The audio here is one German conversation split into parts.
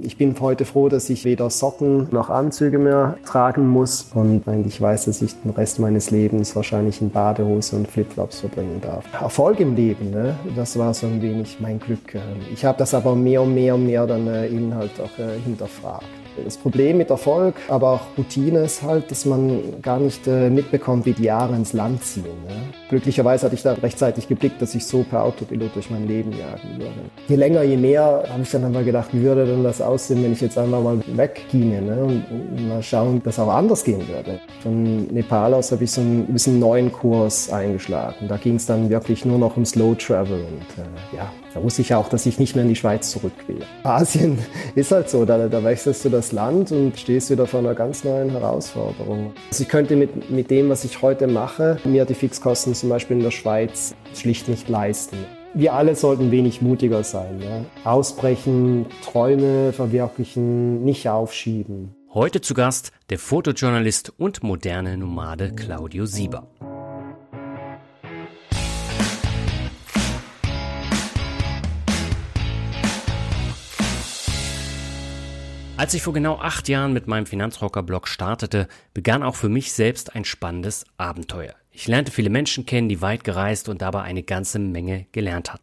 Ich bin heute froh, dass ich weder Socken noch Anzüge mehr tragen muss und eigentlich weiß, dass ich den Rest meines Lebens wahrscheinlich in Badehose und Flipflops verbringen darf. Erfolg im Leben, ne? das war so ein wenig mein Glück. Ich habe das aber mehr und mehr und mehr dann äh, eben halt auch äh, hinterfragt. Das Problem mit Erfolg, aber auch Routine ist halt, dass man gar nicht äh, mitbekommt, wie die Jahre ins Land ziehen. Ne? Glücklicherweise hatte ich da rechtzeitig geblickt, dass ich so per Autopilot durch mein Leben jagen würde. Je länger, je mehr habe ich dann einmal gedacht, wie würde denn das aussehen, wenn ich jetzt einfach mal wegginge ne? und, mal schauen, dass auch anders gehen würde. Von Nepal aus habe ich so einen, ein bisschen neuen Kurs eingeschlagen. Da ging es dann wirklich nur noch um Slow Travel und äh, ja, da wusste ich auch, dass ich nicht mehr in die Schweiz zurück will. Asien ist halt so, da, da wechselst du das Land und stehst wieder vor einer ganz neuen Herausforderung. Also ich könnte mit, mit dem, was ich heute mache, mir die Fixkosten zum Beispiel in der Schweiz schlicht nicht leisten. Wir alle sollten wenig mutiger sein. Ja? Ausbrechen, Träume verwirklichen, nicht aufschieben. Heute zu Gast der Fotojournalist und moderne Nomade Claudio Sieber. Als ich vor genau acht Jahren mit meinem Finanzrocker-Blog startete, begann auch für mich selbst ein spannendes Abenteuer. Ich lernte viele Menschen kennen, die weit gereist und dabei eine ganze Menge gelernt hatten.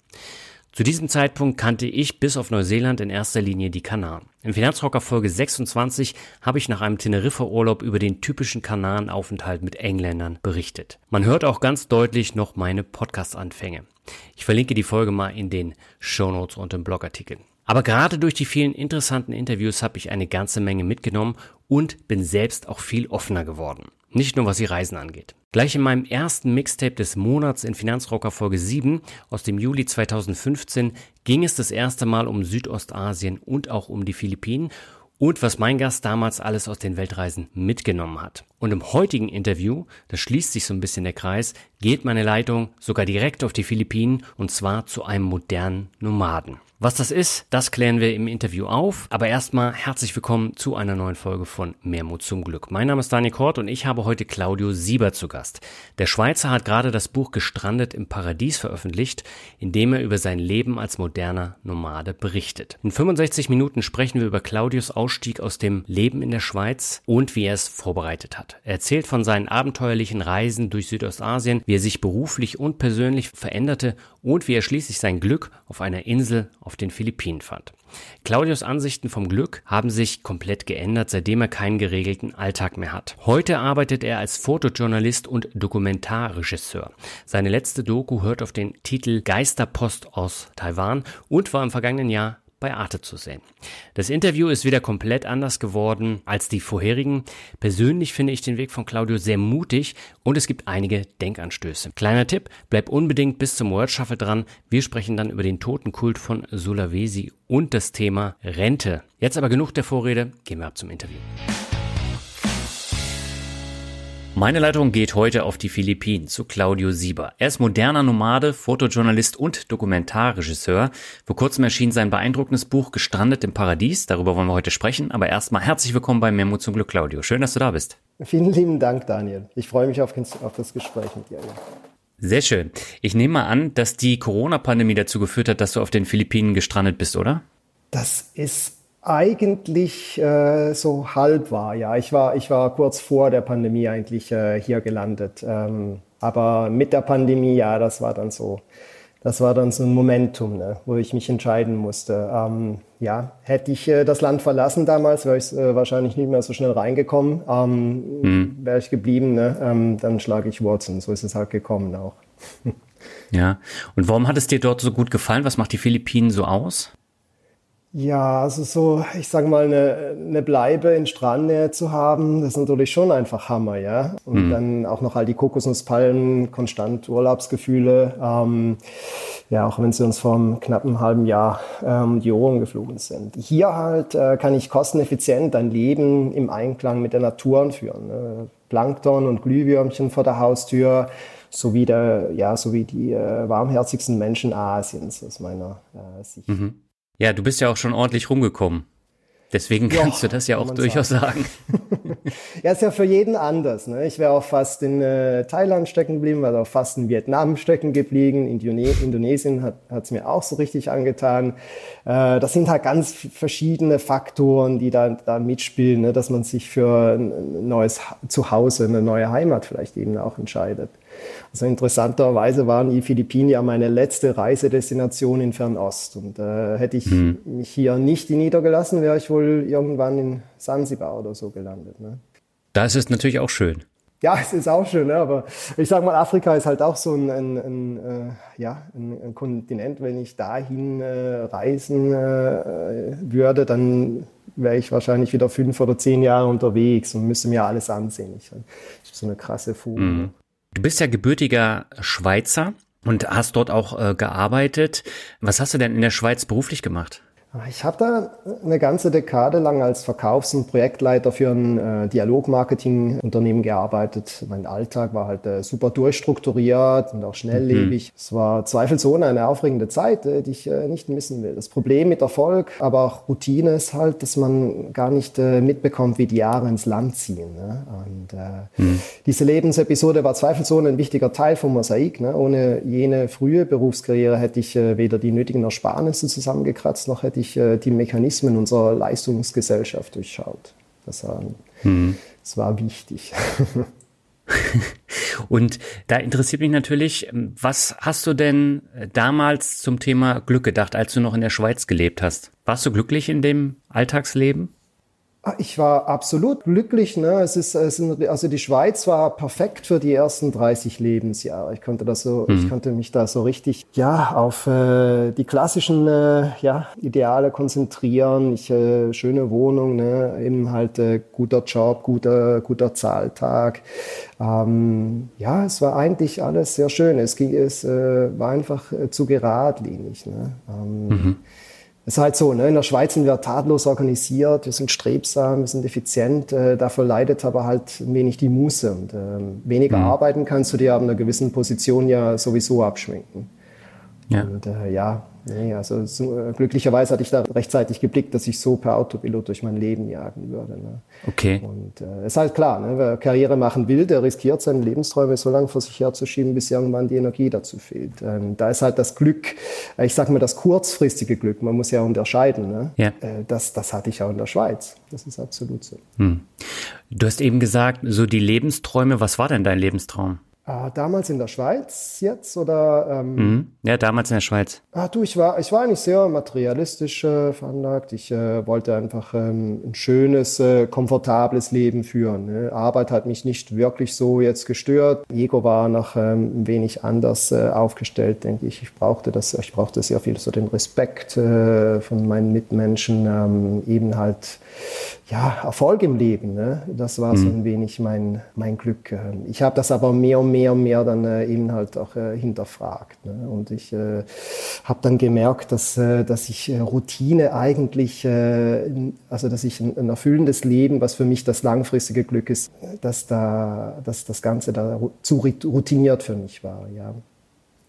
Zu diesem Zeitpunkt kannte ich bis auf Neuseeland in erster Linie die Kanaren. In Finanzrocker Folge 26 habe ich nach einem Teneriffa-Urlaub über den typischen Kanarenaufenthalt mit Engländern berichtet. Man hört auch ganz deutlich noch meine Podcast-Anfänge. Ich verlinke die Folge mal in den Shownotes und im Blogartikel. Aber gerade durch die vielen interessanten Interviews habe ich eine ganze Menge mitgenommen und bin selbst auch viel offener geworden. Nicht nur was die Reisen angeht. Gleich in meinem ersten Mixtape des Monats in Finanzrocker Folge 7 aus dem Juli 2015 ging es das erste Mal um Südostasien und auch um die Philippinen und was mein Gast damals alles aus den Weltreisen mitgenommen hat. Und im heutigen Interview, da schließt sich so ein bisschen der Kreis, geht meine Leitung sogar direkt auf die Philippinen und zwar zu einem modernen Nomaden. Was das ist, das klären wir im Interview auf. Aber erstmal herzlich willkommen zu einer neuen Folge von Mehrmut zum Glück. Mein Name ist Daniel Kort und ich habe heute Claudio Sieber zu Gast. Der Schweizer hat gerade das Buch Gestrandet im Paradies veröffentlicht, in dem er über sein Leben als moderner Nomade berichtet. In 65 Minuten sprechen wir über Claudius Ausstieg aus dem Leben in der Schweiz und wie er es vorbereitet hat. Er erzählt von seinen abenteuerlichen Reisen durch Südostasien, wie er sich beruflich und persönlich veränderte und wie er schließlich sein Glück auf einer Insel auf den Philippinen fand. Claudius Ansichten vom Glück haben sich komplett geändert, seitdem er keinen geregelten Alltag mehr hat. Heute arbeitet er als Fotojournalist und Dokumentarregisseur. Seine letzte Doku hört auf den Titel Geisterpost aus Taiwan und war im vergangenen Jahr bei Arte zu sehen. Das Interview ist wieder komplett anders geworden als die vorherigen. Persönlich finde ich den Weg von Claudio sehr mutig und es gibt einige Denkanstöße. Kleiner Tipp, bleib unbedingt bis zum Word Shuffle dran. Wir sprechen dann über den Totenkult von Sulawesi und das Thema Rente. Jetzt aber genug der Vorrede, gehen wir ab zum Interview. Meine Leitung geht heute auf die Philippinen zu Claudio Sieber. Er ist moderner Nomade, Fotojournalist und Dokumentarregisseur. Vor kurzem erschien sein beeindruckendes Buch Gestrandet im Paradies. Darüber wollen wir heute sprechen. Aber erstmal herzlich willkommen bei Memo zum Glück, Claudio. Schön, dass du da bist. Vielen lieben Dank, Daniel. Ich freue mich auf, das Gespräch mit dir. Sehr schön. Ich nehme mal an, dass die Corona-Pandemie dazu geführt hat, dass du auf den Philippinen gestrandet bist, oder? Das ist eigentlich äh, so halb war, ja. Ich war, ich war kurz vor der Pandemie eigentlich äh, hier gelandet. Ähm, aber mit der Pandemie, ja, das war dann so, das war dann so ein Momentum, ne, wo ich mich entscheiden musste. Ähm, ja, hätte ich äh, das Land verlassen damals, wäre ich äh, wahrscheinlich nicht mehr so schnell reingekommen. Ähm, hm. Wäre ich geblieben, ne, ähm, dann schlage ich Wurzeln. So ist es halt gekommen auch. ja. Und warum hat es dir dort so gut gefallen? Was macht die Philippinen so aus? Ja, also so, ich sage mal, eine, eine Bleibe in Strandnähe zu haben, das ist natürlich schon einfach Hammer, ja. Und mhm. dann auch noch all die Kokosnusspalmen, konstant Urlaubsgefühle, ähm, ja, auch wenn sie uns vor einem knappen halben Jahr ähm, die Ohren geflogen sind. Hier halt äh, kann ich kosteneffizient ein Leben im Einklang mit der Natur führen. Ne? Plankton und Glühwürmchen vor der Haustür, sowie der, ja, sowie die äh, warmherzigsten Menschen Asiens aus meiner äh, Sicht. Mhm. Ja, du bist ja auch schon ordentlich rumgekommen. Deswegen kannst ja, du das ja auch durchaus sagen. sagen. ja, ist ja für jeden anders. Ne? Ich wäre auch fast in äh, Thailand stecken geblieben, war auch fast in Vietnam stecken geblieben. Indone Indonesien hat es mir auch so richtig angetan. Äh, das sind halt ganz verschiedene Faktoren, die da, da mitspielen, ne? dass man sich für ein neues Zuhause, eine neue Heimat vielleicht eben auch entscheidet. Also interessanterweise waren die Philippinen ja meine letzte Reisedestination in Fernost. Und äh, hätte ich hm. mich hier nicht niedergelassen, wäre ich wohl irgendwann in Sansibar oder so gelandet. Ne? Da ist es natürlich auch schön. Ja, es ist auch schön, ne? aber ich sage mal, Afrika ist halt auch so ein, ein, ein äh, ja, ein, ein, Kontinent. Wenn ich dahin äh, reisen äh, würde, dann wäre ich wahrscheinlich wieder fünf oder zehn Jahre unterwegs und müsste mir alles ansehen. Ich, ich habe so eine krasse Fuge. Mhm. Du bist ja gebürtiger Schweizer und hast dort auch äh, gearbeitet. Was hast du denn in der Schweiz beruflich gemacht? Ich habe da eine ganze Dekade lang als Verkaufs- und Projektleiter für ein äh, Dialogmarketing-Unternehmen gearbeitet. Mein Alltag war halt äh, super durchstrukturiert und auch schnelllebig. Mhm. Es war zweifelsohne eine aufregende Zeit, äh, die ich äh, nicht missen will. Das Problem mit Erfolg, aber auch Routine ist halt, dass man gar nicht mitbekommt, wie die Jahre ins Land ziehen. Ne? Und mhm. diese Lebensepisode war zweifelsohne ein wichtiger Teil vom Mosaik. Ne? Ohne jene frühe Berufskarriere hätte ich weder die nötigen Ersparnisse zusammengekratzt, noch hätte ich wirklich äh, die Mechanismen unserer Leistungsgesellschaft durchschaut. Das war, mhm. das war wichtig. Und da interessiert mich natürlich, was hast du denn damals zum Thema Glück gedacht, als du noch in der Schweiz gelebt hast? Warst du glücklich in dem Alltagsleben? Ah, ich war absolut glücklich. Ne? Es ist, es ist, also die Schweiz war perfekt für die ersten 30 Lebensjahre. Ich konnte das so, mhm. ich konnte mich da so richtig, ja, auf äh, die klassischen, äh, ja, Ideale konzentrieren. Ich äh, schöne Wohnung, ne? eben halt äh, guter Job, guter, guter Zahltag. Ähm, ja, es war eigentlich alles sehr schön. Es ging, es äh, war einfach äh, zu geradlinig. Ne? Ähm, mhm. Es ist halt so, ne? in der Schweiz sind wir tadellos organisiert, wir sind strebsam, wir sind effizient, äh, dafür leidet aber halt wenig die Muße. Und äh, weniger mhm. arbeiten kannst du dir ab einer gewissen Position ja sowieso abschminken. Ja. Und äh, ja, Nee, also so, äh, glücklicherweise hatte ich da rechtzeitig geblickt, dass ich so per Autopilot durch mein Leben jagen würde. Ne? Okay. Und äh, ist halt klar, ne? wer Karriere machen will, der riskiert seine Lebensträume so lange vor sich herzuschieben, bis irgendwann die Energie dazu fehlt. Ähm, da ist halt das Glück, äh, ich sag mal das kurzfristige Glück, man muss ja unterscheiden. Ne? Ja. Äh, das, das hatte ich auch in der Schweiz. Das ist absolut so. Hm. Du hast eben gesagt, so die Lebensträume, was war denn dein Lebenstraum? Ah, damals in der Schweiz jetzt oder? Ähm, mhm. Ja, damals in der Schweiz. Ah, du, ich war, ich war eigentlich sehr materialistisch äh, veranlagt. Ich äh, wollte einfach ähm, ein schönes, äh, komfortables Leben führen. Ne? Arbeit hat mich nicht wirklich so jetzt gestört. Ego war noch ähm, ein wenig anders äh, aufgestellt, denke ich. Ich brauchte das, ich brauchte sehr viel so den Respekt äh, von meinen Mitmenschen, ähm, eben halt ja, Erfolg im Leben. Ne? Das war mhm. so ein wenig mein, mein Glück. Ähm, ich habe das aber mehr und mehr und mehr dann äh, eben halt auch äh, hinterfragt. Ne? Und ich äh, habe dann gemerkt, dass, dass ich Routine eigentlich, also dass ich ein, ein, erfüllendes Leben, was für mich das langfristige Glück ist, dass da, dass das Ganze da zu routiniert für mich war. Ja.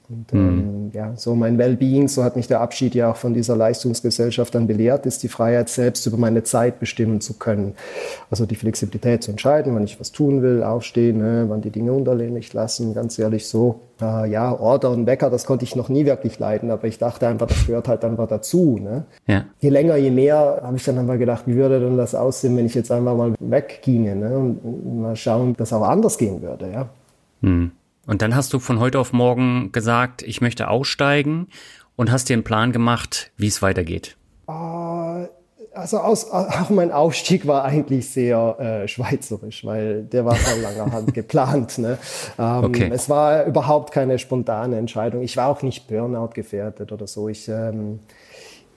Und mhm. ähm, ja, so mein Wellbeing, so hat mich der Abschied ja auch von dieser Leistungsgesellschaft dann belehrt, ist die Freiheit selbst über meine Zeit bestimmen zu können. Also die Flexibilität zu entscheiden, wann ich was tun will, aufstehen, ne, wann die Dinge unterlehmlich lassen, ganz ehrlich so. Äh, ja, Order und Wecker, das konnte ich noch nie wirklich leiden, aber ich dachte einfach, das gehört halt einfach dazu. Ne? Ja. Je länger, je mehr habe ich dann einmal gedacht, wie würde denn das aussehen, wenn ich jetzt einfach mal wegginge ne? und mal schauen, dass auch anders gehen würde. Ja. Mhm. Und dann hast du von heute auf morgen gesagt, ich möchte aussteigen und hast dir einen Plan gemacht, wie es weitergeht. Uh, also aus, auch mein Aufstieg war eigentlich sehr äh, schweizerisch, weil der war von langer Hand geplant. Ne? Ähm, okay. Es war überhaupt keine spontane Entscheidung. Ich war auch nicht Burnout gefährdet oder so. Ich, ähm,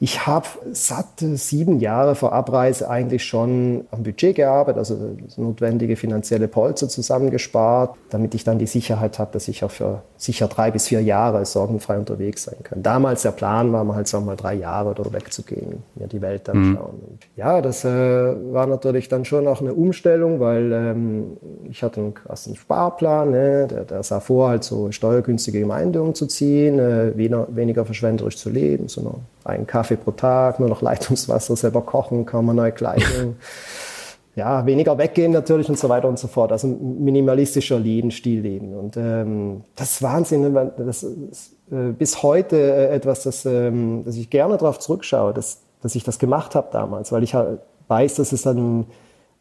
Ich habe satt sieben Jahre vor Abreise eigentlich schon am Budget gearbeitet, also das notwendige finanzielle Polster zusammengespart, damit ich dann die Sicherheit habe, dass ich auch für sicher drei bis vier Jahre sorgenfrei unterwegs sein kann. Damals der Plan war, mal halt sagen wir mal drei Jahre oder wegzugehen, mir die Welt anschauen. Mhm. ja, das äh, war natürlich dann schon auch eine Umstellung, weil ähm, ich hatte einen krassen Sparplan, ne? der, der sah vor, halt so steuergünstige Gemeinde umzuziehen, äh, weniger, weniger verschwenderisch zu leben, sondern einen Kaffee pro Tag, nur noch Leitungswasser selber kochen, kaum neue Kleidung. ja, weniger weggehen natürlich und so weiter und so fort. Also minimalistischer Lebensstil leben. Und ähm, das ist Wahnsinn. Ne, das ist äh, bis heute äh, etwas, das, ähm, dass ich gerne darauf zurückschaue, dass, dass ich das gemacht habe damals, weil ich halt weiß, dass es dann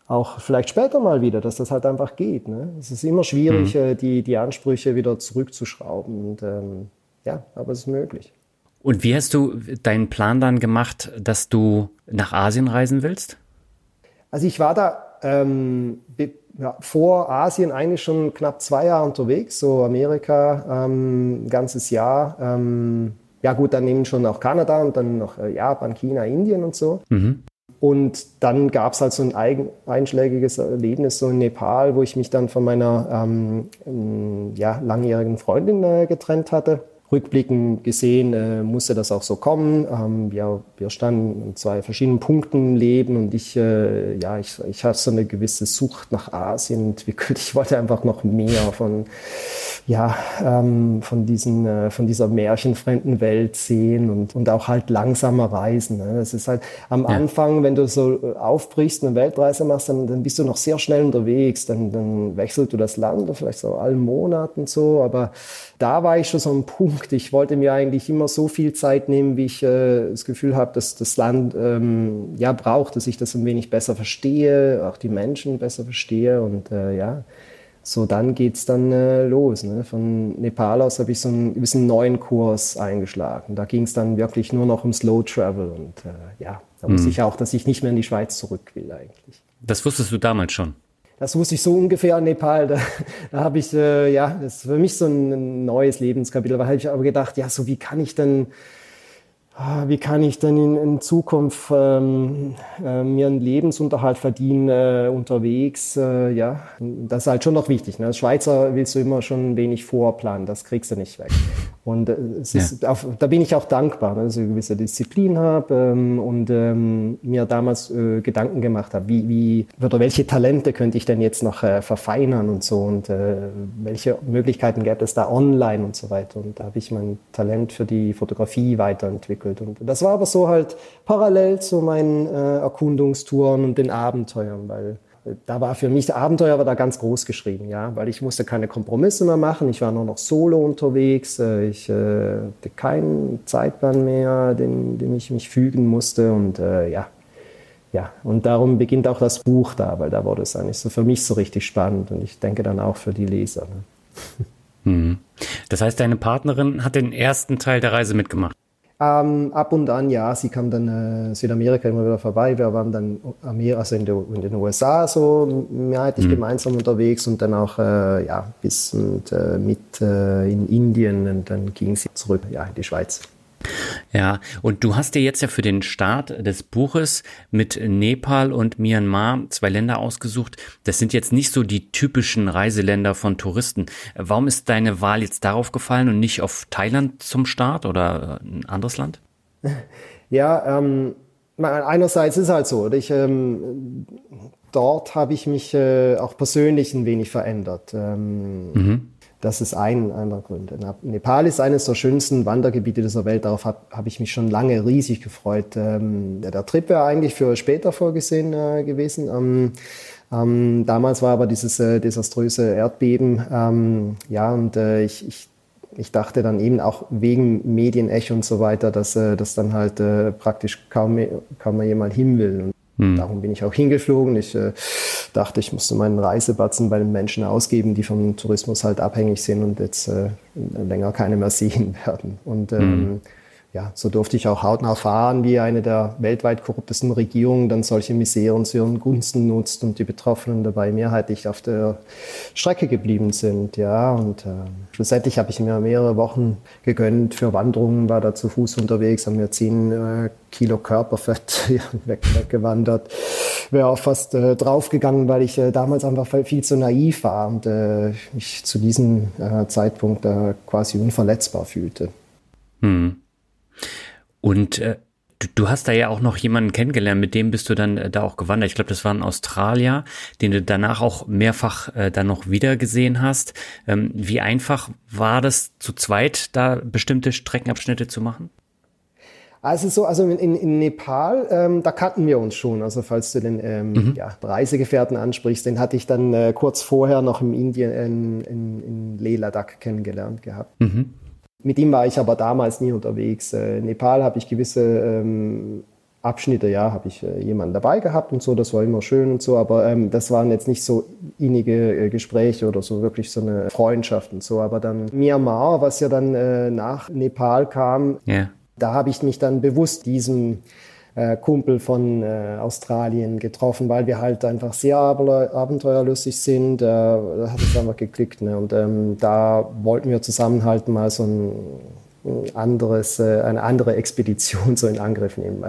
auch vielleicht später mal wieder, dass das halt einfach geht. Ne? Es ist immer schwierig, mhm. Äh, die, die Ansprüche wieder zurückzuschrauben. Und ähm, ja, aber es ist möglich. Und wie hast du deinen Plan dann gemacht, dass du nach Asien reisen willst? Also ich war da ähm, ja, vor Asien eigentlich schon knapp zwei Jahre unterwegs, so Amerika ähm, ein ganzes Jahr. Ähm, ja gut, dann eben schon auch Kanada und dann noch äh, Japan, China, Indien und so. Mhm. Und dann gab es halt so ein eigen, einschlägiges Erlebnis so in Nepal, wo ich mich dann von meiner ähm, ja, langjährigen Freundin äh, getrennt hatte rückblickend gesehen äh, musste das auch so kommen. Ähm, ja, wir standen in zwei verschiedenen Punkten im Leben und ich, äh, ja, ich, ich hatte so eine gewisse Sucht nach Asien entwickelt. Ich wollte einfach noch mehr von, ja, ähm, von, diesen, äh, von dieser märchenfremden Welt sehen und, und auch halt langsamer reisen. Ne? Das ist halt am ja. Anfang, wenn du so aufbrichst und eine Weltreise machst, dann, dann bist du noch sehr schnell unterwegs. Dann, dann wechselst du das Land, vielleicht so allen Monaten so, aber da war ich schon so ein Punkt. Ich wollte mir eigentlich immer so viel Zeit nehmen, wie ich äh, das Gefühl habe, dass das Land ähm, ja braucht, dass ich das ein wenig besser verstehe, auch die Menschen besser verstehe und äh, ja. So, dann geht's dann äh, los. Ne? Von Nepal aus habe ich so einen gewissen neuen Kurs eingeschlagen. Da ging es dann wirklich nur noch um Slow Travel. Und äh, ja, da wusste mhm. ich auch, dass ich nicht mehr in die Schweiz zurück will eigentlich. Das wusstest du damals schon? Das wusste ich so ungefähr in Nepal. Da, da habe ich, äh, ja, das ist für mich so ein neues Lebenskapitel. Da habe ich aber gedacht, ja, so wie kann ich denn wie kann ich denn in, in Zukunft ähm, äh, mir einen Lebensunterhalt verdienen äh, unterwegs? Äh, ja, das ist halt schon noch wichtig. Ne? Als Schweizer willst du immer schon ein wenig vorplanen, das kriegst du nicht weg. Und äh, es ist, ja. auf, da bin ich auch dankbar, ne? dass ich eine gewisse Disziplin habe ähm, und ähm, mir damals äh, Gedanken gemacht habe, wie, wie oder welche Talente könnte ich denn jetzt noch äh, verfeinern und so und welche Möglichkeiten gäbe es da online und so weiter. Und da habe ich mein Talent für die Fotografie weiterentwickelt entwickelt. Und das war aber so halt parallel zu meinen äh, Erkundungstouren und den Abenteuern, weil äh, da war für mich, Abenteuer war da ganz groß geschrieben, ja, weil ich musste keine Kompromisse mehr machen. Ich war nur noch solo unterwegs. Äh, ich äh, hatte keinen Zeitplan mehr, dem, dem ich mich fügen musste. Und äh, ja, ja, und darum beginnt auch das Buch da, weil da wurde es eigentlich so für mich so richtig spannend und ich denke dann auch für die Leser. Ne? Mhm. Das heißt, deine Partnerin hat den ersten Teil der Reise mitgemacht? Ähm, ab und an, ja, sie kam dann äh, Südamerika immer wieder vorbei. Wir waren dann also in, der, in den USA so mehrheitlich mhm. gemeinsam unterwegs und dann auch äh, ja, bis und, äh, mit äh, in Indien und dann ging sie zurück ja, in die Schweiz. Ja, und du hast dir jetzt ja für den Start des Buches mit Nepal und Myanmar zwei Länder ausgesucht. Das sind jetzt nicht so die typischen Reiseländer von Touristen. Warum ist deine Wahl jetzt darauf gefallen und nicht auf Thailand zum Start oder ein anderes Land? Ja, ähm, einerseits ist halt so, ich, ähm, dort habe ich mich äh, auch persönlich ein wenig verändert. Ähm, mhm. Das ist ein einer Grund. Nepal ist eines der schönsten Wandergebiete dieser Welt. Darauf habe hab ich mich schon lange riesig gefreut. Ähm, der, Trip wäre eigentlich für später vorgesehen äh, gewesen. Ähm, ähm, damals war aber dieses äh, desaströse Erdbeben. Ähm, ja, und äh, ich, ich, ich dachte dann eben auch wegen Medienecho und so weiter, dass äh, das dann halt äh, praktisch kaum, kaum mehr jemand hin will. Hm. Darum bin ich auch hingeflogen. Ich äh, dachte, ich musste meinen Reisebatzen bei den Menschen ausgeben, die vom Tourismus halt abhängig sind und jetzt äh, länger keine mehr sehen werden. Und ähm, hm. Ja, so durfte ich auch hautnah erfahren, wie eine der weltweit korruptesten Regierungen dann solche Miseren zu ihren Gunsten nutzt und die Betroffenen dabei mehrheitlich auf der Strecke geblieben sind. Ja, und äh, schlussendlich habe ich mir mehrere Wochen gegönnt für Wanderungen, war da zu Fuß unterwegs, haben mir zehn äh, Kilo Körperfett weg, weggewandert. Wäre auch fast äh, draufgegangen, weil ich äh, damals einfach viel zu naiv war und äh, mich zu diesem äh, Zeitpunkt äh, quasi unverletzbar fühlte. Hm. Und äh, du, du hast da ja auch noch jemanden kennengelernt, mit dem bist du dann äh, da auch gewandert. Ich glaube, das war ein Australier, den du danach auch mehrfach äh, dann noch wieder gesehen hast. Ähm, wie einfach war das zu zweit, da bestimmte Streckenabschnitte zu machen? Also so, also in, in Nepal, ähm, da kannten wir uns schon. Also falls du den ähm, mhm. ja, Reisegefährten ansprichst, den hatte ich dann äh, kurz vorher noch im Indien in, in, in Leh Ladakh kennengelernt gehabt. Mhm. Mit ihm war ich aber damals nie unterwegs. In äh, Nepal habe ich gewisse ähm, Abschnitte, ja, habe ich äh, jemanden dabei gehabt und so, das war immer schön und so, aber ähm, das waren jetzt nicht so innige äh, Gespräche oder so wirklich so eine Freundschaft und so. Aber dann Myanmar, was ja dann äh, nach Nepal kam, yeah. da habe ich mich dann bewusst diesem äh, Kumpel von äh, Australien getroffen, weil wir halt einfach sehr abenteuerlustig sind. Äh, da hat es einfach geklickt. Ne? Und ähm, da wollten wir zusammenhalten, mal so ein anderes, äh, eine andere Expedition so in Angriff nehmen.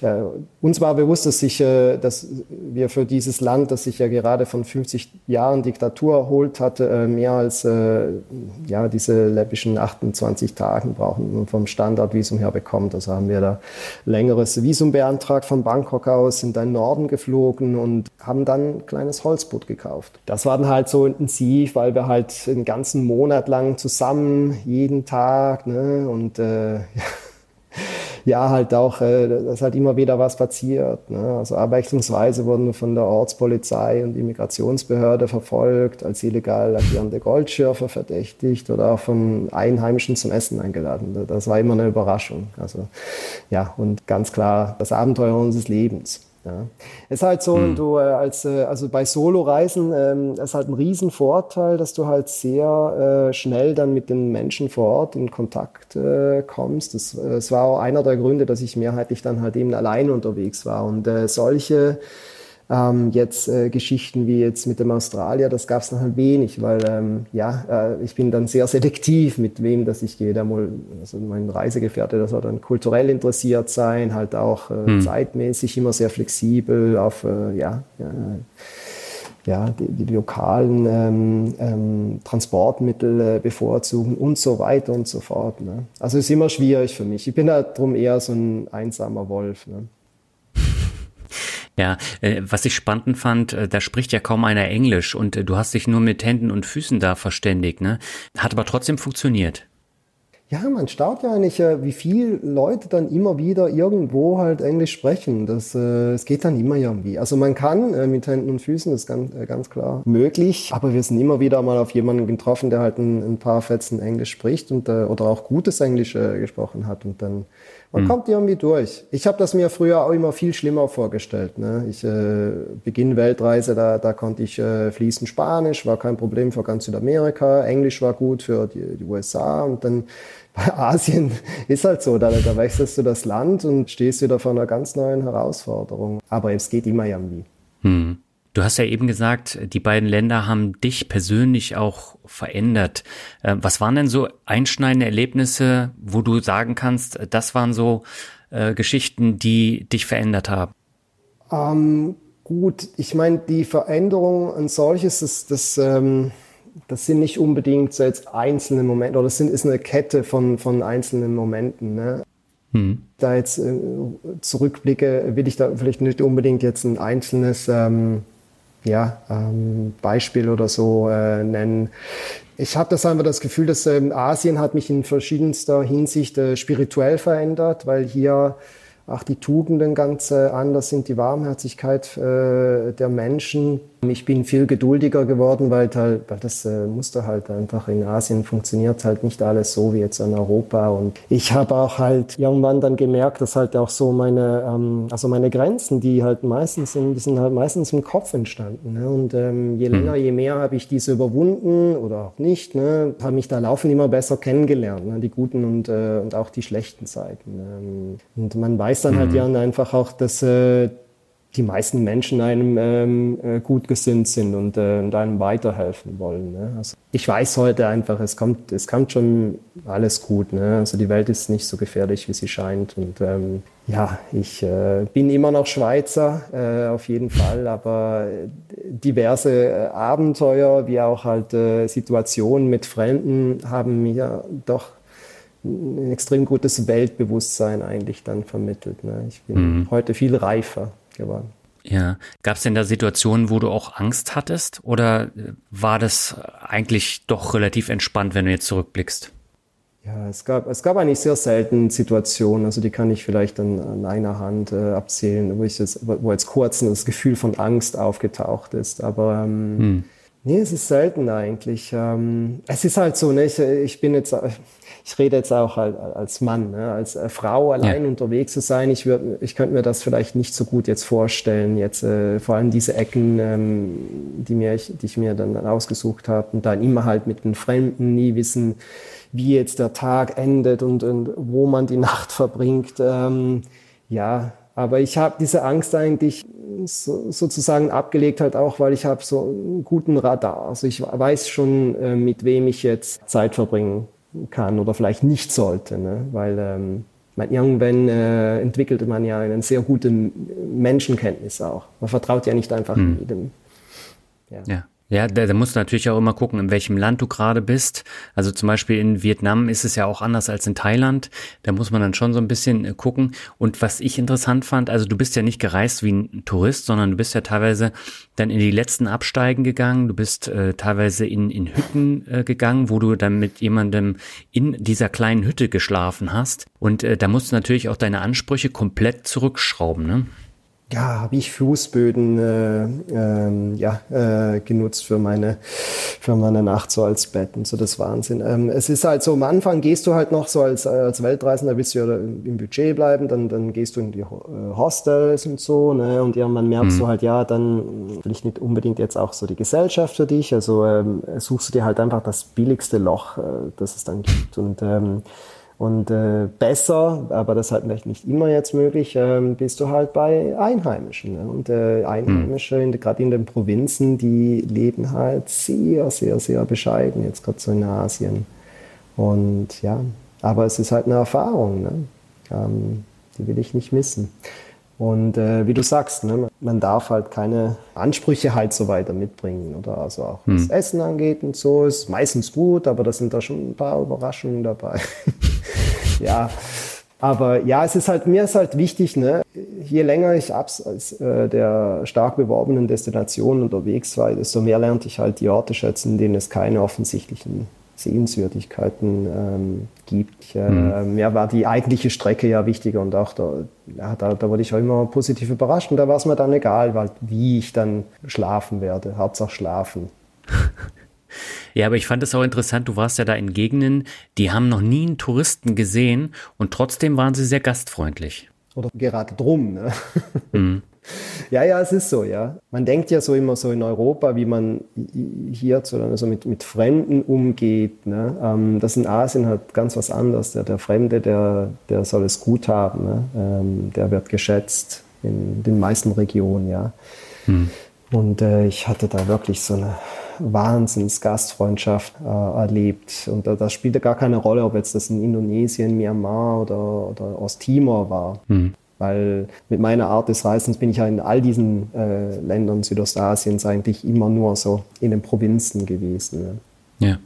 Äh, uns war bewusst, dass, ich, äh, dass wir für dieses Land, das sich ja gerade von 50 Jahren Diktatur erholt hatte, mehr als ja, diese läppischen 28 Tagen brauchen vom Standardvisum her bekommt. Also haben wir da längeres Visum beantragt von Bangkok aus, sind dann in den Norden geflogen und haben dann ein kleines Holzboot gekauft. Das war dann halt so intensiv, weil wir halt einen ganzen Monat lang zusammen jeden Tag ne, und äh, ja, halt auch, äh, dass halt immer wieder was passiert. Ne? Also abwechslungsweise wurden wir von der Ortspolizei und Immigrationsbehörde verfolgt, als illegal agierende Goldschürfer verdächtigt oder auch von Einheimischen zum Essen eingeladen. Das war immer eine Überraschung. Also ja, und ganz klar das Abenteuer unseres Lebens. Ja. Es ist halt so, hm. du äh, als äh, also bei Solo-Reisen ähm, ist halt ein Riesenvorteil, dass du halt sehr äh, schnell dann mit den Menschen vor Ort in Kontakt äh, kommst. Das, äh, das war auch einer der Gründe, dass ich mehrheitlich dann halt eben allein unterwegs war. Und äh, solche ähm, jetzt äh, Geschichten wie jetzt mit dem Australier, das gab es noch ein wenig, weil ähm, ja, äh, ich bin dann sehr selektiv, mit wem dass ich gehe. Da mal, also mein Reisegefährte, der soll dann kulturell interessiert sein, halt auch äh, hm. zeitmäßig immer sehr flexibel auf äh, ja, ja ja, die, die lokalen ähm, ähm, Transportmittel äh, bevorzugen und so weiter und so fort. Ne? Also ist immer schwierig für mich. Ich bin da drum eher so ein einsamer Wolf. Ne? Ja, äh, was ich spannend fand, äh, da spricht ja kaum einer Englisch und äh, du hast dich nur mit Händen und Füßen da verständigt, ne? Hat aber trotzdem funktioniert. Ja, man staunt ja eigentlich, wie viele Leute dann immer wieder irgendwo halt Englisch sprechen. Das, es geht dann immer irgendwie. Also man kann mit Händen und Füßen, das ist ganz, ganz klar möglich. Aber wir sind immer wieder mal auf jemanden getroffen, der halt ein, ein paar Fetzen Englisch spricht und, oder auch gutes Englisch gesprochen hat. Und dann man hm. kommt irgendwie durch. Ich habe das mir früher auch immer viel schlimmer vorgestellt. Ne? Ich äh, Beginn Weltreise, da, da konnte ich äh, fließend Spanisch, war kein Problem für ganz Südamerika. Englisch war gut für die, die USA und dann bei Asien ist halt so, da, da wechselst du das Land und stehst wieder vor einer ganz neuen Herausforderung. Aber es geht immer irgendwie. Hm. Du hast ja eben gesagt, die beiden Länder haben dich persönlich auch verändert. Äh, was waren denn so einschneidende Erlebnisse, wo du sagen kannst, das waren so äh, Geschichten, die dich verändert haben? Ähm, gut, ich meine, die Veränderung an solches, das, das, ähm, das sind nicht unbedingt so jetzt einzelne Momente, oder das sind, ist eine Kette von, von einzelnen Momenten. Ne? Hm. Da jetzt äh, zurückblicke, will ich da vielleicht nicht unbedingt jetzt ein einzelnes ähm, ja, ähm, Beispiel oder so äh, nennen. Ich habe das einfach das Gefühl, dass ähm, Asien hat mich in verschiedenster Hinsicht äh, spirituell verändert, weil hier auch die Tugenden ganz äh, anders sind, die Warmherzigkeit äh, der Menschen. Ich bin viel geduldiger geworden, weil, halt, weil das äh, Muster halt einfach in Asien funktioniert halt nicht alles so wie jetzt in Europa. Und ich habe auch halt irgendwann dann gemerkt, dass halt auch so meine, ähm, also meine Grenzen, die halt meistens sind, die sind halt meistens im Kopf entstanden. Ne? Und ähm, je hm. länger, je mehr habe ich diese überwunden oder auch nicht, ne, habe mich da laufen immer besser kennengelernt, ne? die guten und, äh, und auch die schlechten Seiten. Ähm, und man weiß dann halt ja einfach auch, dass äh, die meisten Menschen einem ähm, äh, gut gesinnt sind und, äh, und einem weiterhelfen wollen. Ne? Also ich weiß heute einfach, es kommt, es kommt schon alles gut. Ne? Also die Welt ist nicht so gefährlich, wie sie scheint. Und ähm, ja, ich äh, bin immer noch Schweizer, äh, auf jeden Fall, aber diverse äh, Abenteuer, wie auch halt äh, Situationen mit Fremden haben mir doch ein extrem gutes Weltbewusstsein eigentlich dann vermittelt. Ne? Ich bin mhm. heute viel reifer geworden. Ja, gab es denn da Situationen, wo du auch Angst hattest oder war das eigentlich doch relativ entspannt, wenn du jetzt zurückblickst? Ja, es gab, es gab eigentlich sehr selten Situationen, also die kann ich vielleicht an, an einer Hand äh, abzählen, wo, ich jetzt, wo jetzt kurz das Gefühl von Angst aufgetaucht ist. Aber ähm, hm. nee, es ist selten eigentlich. Ähm, es ist halt so, ne, ich, ich bin jetzt, ich rede jetzt auch als Mann, ne? als äh, Frau allein ja. unterwegs zu sein, ich, würd, ich könnte mir das vielleicht nicht so gut jetzt vorstellen. Jetzt äh, vor allem diese Ecken, ähm, die, mir, ich, die ich mir dann ausgesucht habe und dann immer halt mit den Fremden, nie wissen, wie jetzt der Tag endet und, und wo man die Nacht verbringt. Ähm, ja, aber ich habe diese Angst eigentlich so, sozusagen abgelegt halt auch, weil ich habe so einen guten Radar. Also ich weiß schon, äh, mit wem ich jetzt Zeit verbringen kann oder vielleicht nicht sollte, ne? weil ähm, man, irgendwann äh, entwickelt man ja eine sehr gute Menschenkenntnis auch. Man vertraut ja nicht einfach hm. jedem. Ja. ja. Ja, da, da musst du natürlich auch immer gucken, in welchem Land du gerade bist. Also zum Beispiel in Vietnam ist es ja auch anders als in Thailand. Da muss man dann schon so ein bisschen äh, gucken. Und was ich interessant fand, also du bist ja nicht gereist wie ein Tourist, sondern du bist ja teilweise dann in die letzten Absteigen gegangen. Du bist äh, teilweise in, in Hütten äh, gegangen, wo du dann mit jemandem in dieser kleinen Hütte geschlafen hast. Und äh, da musst du natürlich auch deine Ansprüche komplett zurückschrauben, ne? Ja, habe ich Fußböden äh, ähm, ja, äh, genutzt für meine, für meine Nacht so als Bett und so, das Wahnsinn. Ähm, es ist halt so, am Anfang gehst du halt noch so als, als Weltreisender, willst du ja im Budget bleiben, dann, dann gehst du in die äh, Hostels und so, ne, und irgendwann merkst mhm. du halt, ja, dann will ich nicht unbedingt jetzt auch so die Gesellschaft für dich, also ähm, suchst du dir halt einfach das billigste Loch, äh, das es dann gibt und ähm, und äh, besser, aber das ist halt nicht immer jetzt möglich, ähm, bist du halt bei Einheimischen. Ne? Und äh, Einheimische, mhm. gerade in den Provinzen, die leben halt sehr, sehr, sehr bescheiden, jetzt gerade so in Asien. Und ja, aber es ist halt eine Erfahrung, ne? ähm, die will ich nicht missen. Und äh, wie du sagst, ne, man darf halt keine Ansprüche halt so weiter mitbringen. Oder also auch was hm. Essen angeht und so ist meistens gut, aber da sind da schon ein paar Überraschungen dabei. ja. Aber ja, es ist halt, mir ist halt wichtig, ne, je länger ich abseits äh, der stark beworbenen Destination unterwegs war, desto mehr lernte ich halt die Orte schätzen, in denen es keine offensichtlichen Sehenswürdigkeiten ähm, gibt. Äh, mhm. Mir war die eigentliche Strecke ja wichtiger und auch da, ja, da, da wurde ich auch immer positiv überrascht und da war es mir dann egal, weil, wie ich dann schlafen werde. Hauptsache schlafen. Ja, aber ich fand es auch interessant, du warst ja da in Gegenden, die haben noch nie einen Touristen gesehen und trotzdem waren sie sehr gastfreundlich. Oder gerade drum, ne? Mhm. Ja, ja, es ist so, ja. Man denkt ja so immer so in Europa, wie man hierzulande also mit, mit Fremden umgeht. Ne? Ähm, das in Asien halt ganz was anderes. Der, der Fremde, der, der soll es gut haben. Ne? Ähm, der wird geschätzt in den meisten Regionen, ja. Hm. Und äh, ich hatte da wirklich so eine Wahnsinns-Gastfreundschaft äh, erlebt. Und da, das spielte gar keine Rolle, ob jetzt das in Indonesien, Myanmar oder, oder Osttimor war. Hm. Weil mit meiner Art des Reisens bin ich ja in all diesen äh, Ländern Südostasiens eigentlich immer nur so in den Provinzen gewesen. Ne? Ja.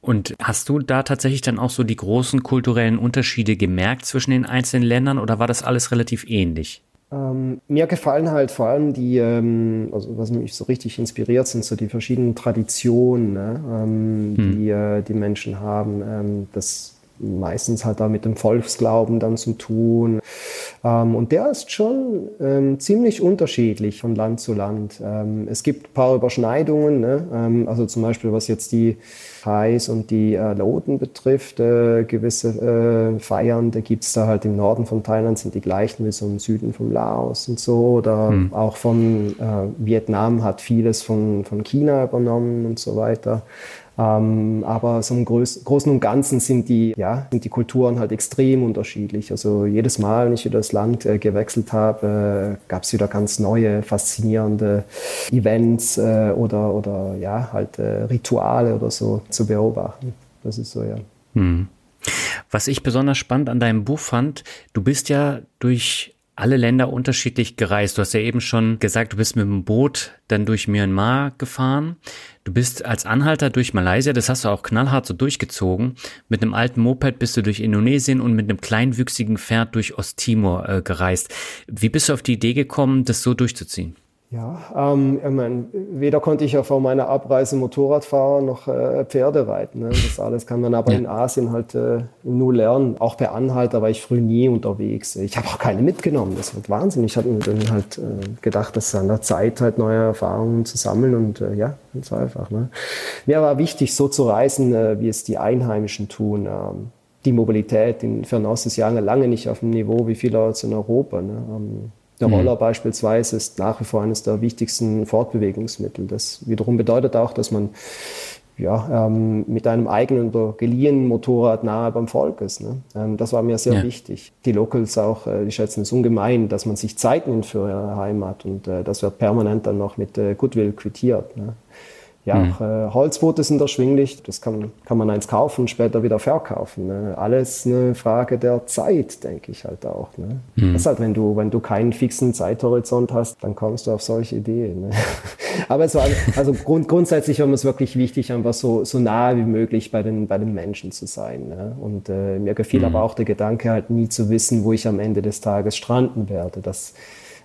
Und hast du da tatsächlich dann auch so die großen kulturellen Unterschiede gemerkt zwischen den einzelnen Ländern oder war das alles relativ ähnlich? Ähm, mir gefallen halt vor allem die, ähm, also was mich so richtig inspiriert, sind so die verschiedenen Traditionen, ne, ähm, hm. die äh, die Menschen haben. Ähm, das meistens halt da mit dem Volksglauben dann zu tun. Ähm, und der ist schon ähm, ziemlich unterschiedlich von Land zu Land. Ähm, es gibt ein paar Überschneidungen, ne? Ähm, also zum Beispiel was jetzt die Thais und die äh, Loten betrifft, äh, gewisse äh, Feiern, da gibt es da halt im Norden von Thailand sind die gleichen wie so im Süden von Laos und so. Oder hm. auch von äh, Vietnam hat vieles von, von China übernommen und so weiter. Ähm, aber so im Groß Großen und Ganzen sind die, ja, sind die Kulturen halt extrem unterschiedlich. Also jedes Mal, wenn ich wieder das Land äh, gewechselt habe, äh, gab es wieder ganz neue, faszinierende Events äh, oder, oder ja, halt äh, Rituale oder so zu beobachten. Das ist so, ja. Hm. Was ich besonders spannend an deinem Buch fand, du bist ja durch alle Länder unterschiedlich gereist. Du hast ja eben schon gesagt, du bist mit dem Boot dann durch Myanmar gefahren. Du bist als Anhalter durch Malaysia, das hast du auch knallhart so durchgezogen. Mit einem alten Moped bist du durch Indonesien und mit einem kleinwüchsigen Pferd durch Osttimor äh, gereist. Wie bist du auf die Idee gekommen, das so durchzuziehen? Ja, ähm, ich mein, weder konnte ich ja vor meiner Abreise Motorrad fahren noch äh, Pferde reiten. Ne? Das alles kann man aber ja. in Asien halt äh, nur lernen. Auch per Anhalter war ich früh nie unterwegs. Ich habe auch keine mitgenommen. Das wird Wahnsinn. Ich hatte mir dann halt äh, gedacht, dass an der Zeit halt neue Erfahrungen zu sammeln und äh, ja, ganz einfach. Ne? Mir war wichtig, so zu reisen, äh, wie es die Einheimischen tun. Ähm, die Mobilität in Fernost ist ja lange nicht auf dem Niveau wie vielerorts in Europa. Ne? Ähm, der mhm. Roller mhm. beispielsweise ist nach wie vor eines der wichtigsten Fortbewegungsmittel. Das wiederum bedeutet auch, dass man ja, ähm, mit einem eigenen oder geliehenen Motorrad nahe beim Volk ist. Ne? Ähm, das war mir sehr ja. wichtig. Die Locals auch, äh, die schätzen es ungemein, dass man sich Zeit nimmt für ihre Heimat und äh, das wird permanent dann noch mit äh, Goodwill quittiert. Ne? Ja, mhm. auch äh, Holzboote sind erschwinglich. Das kann, kann man eins kaufen und später wieder verkaufen. Ne? Alles eine Frage der Zeit, denke ich halt auch. Ne? Mhm. Das ist halt, wenn du, wenn du keinen fixen Zeithorizont hast, dann kommst du auf solche Ideen. Ne? Aber war, also grund, grundsätzlich war mir es wirklich wichtig, einfach so, so nahe wie möglich bei den, bei den Menschen zu sein. Ne? Und äh, mir gefiel mhm. aber auch der Gedanke halt nie zu wissen, wo ich am Ende des Tages stranden werde. Das,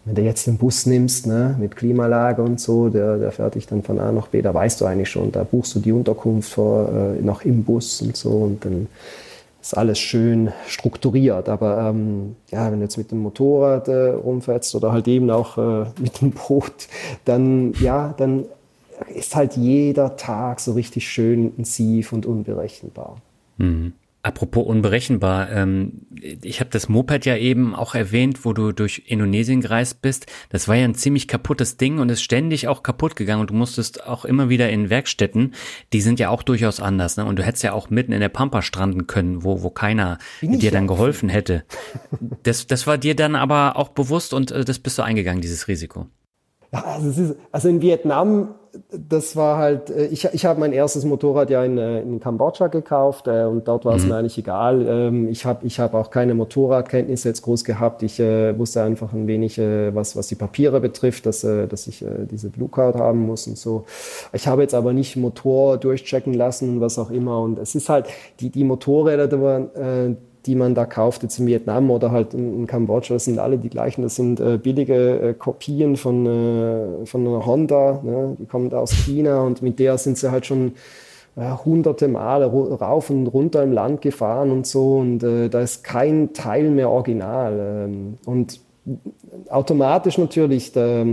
wenn du jetzt den Bus nimmst, ne, mit Klimalage und so, der, der fährt dich dann von A nach B, da weißt du eigentlich schon, da buchst du die Unterkunft vor, äh, noch im Bus und so und dann ist alles schön strukturiert. Aber ähm, ja, wenn du jetzt mit dem Motorrad äh, rumfährst oder halt eben auch äh, mit dem Boot, dann ja, dann ist halt jeder Tag so richtig schön intensiv und unberechenbar. Mhm. Apropos unberechenbar, ähm, ich habe das Moped ja eben auch erwähnt, wo du durch Indonesien gereist bist. Das war ja ein ziemlich kaputtes Ding und ist ständig auch kaputt gegangen und du musstest auch immer wieder in Werkstätten, die sind ja auch durchaus anders. Ne? Und du hättest ja auch mitten in der Pampa stranden können, wo, wo keiner dir dann geholfen hätte. Das, das war dir dann aber auch bewusst und äh, das bist du eingegangen, dieses Risiko. Ja, also, ist, also in Vietnam das war halt, äh, ich, ich habe mein erstes Motorrad ja in, äh, in Kambodscha gekauft äh, und dort war es mhm. mir eigentlich egal. Ähm, ich habe ich hab auch keine Motorradkenntnisse jetzt groß gehabt. Ich äh, wusste einfach ein wenig, äh, was, was die Papiere betrifft, dass, äh, dass ich diese Blue Card haben muss und so. Ich habe jetzt aber nicht Motor durchchecken lassen, was auch immer. Und es ist halt, die, die Motorräder, die waren, die man da kauft, jetzt in Vietnam oder halt in, in Kambodscha, das sind alle die gleichen. Das sind äh, billige äh, Kopien von, äh, von einer Honda, ne? die kommen da aus China und mit der sind sie halt schon äh, hunderte Male rauf und runter im Land gefahren und so und äh, da ist kein Teil mehr original. Ähm, und automatisch natürlich, da,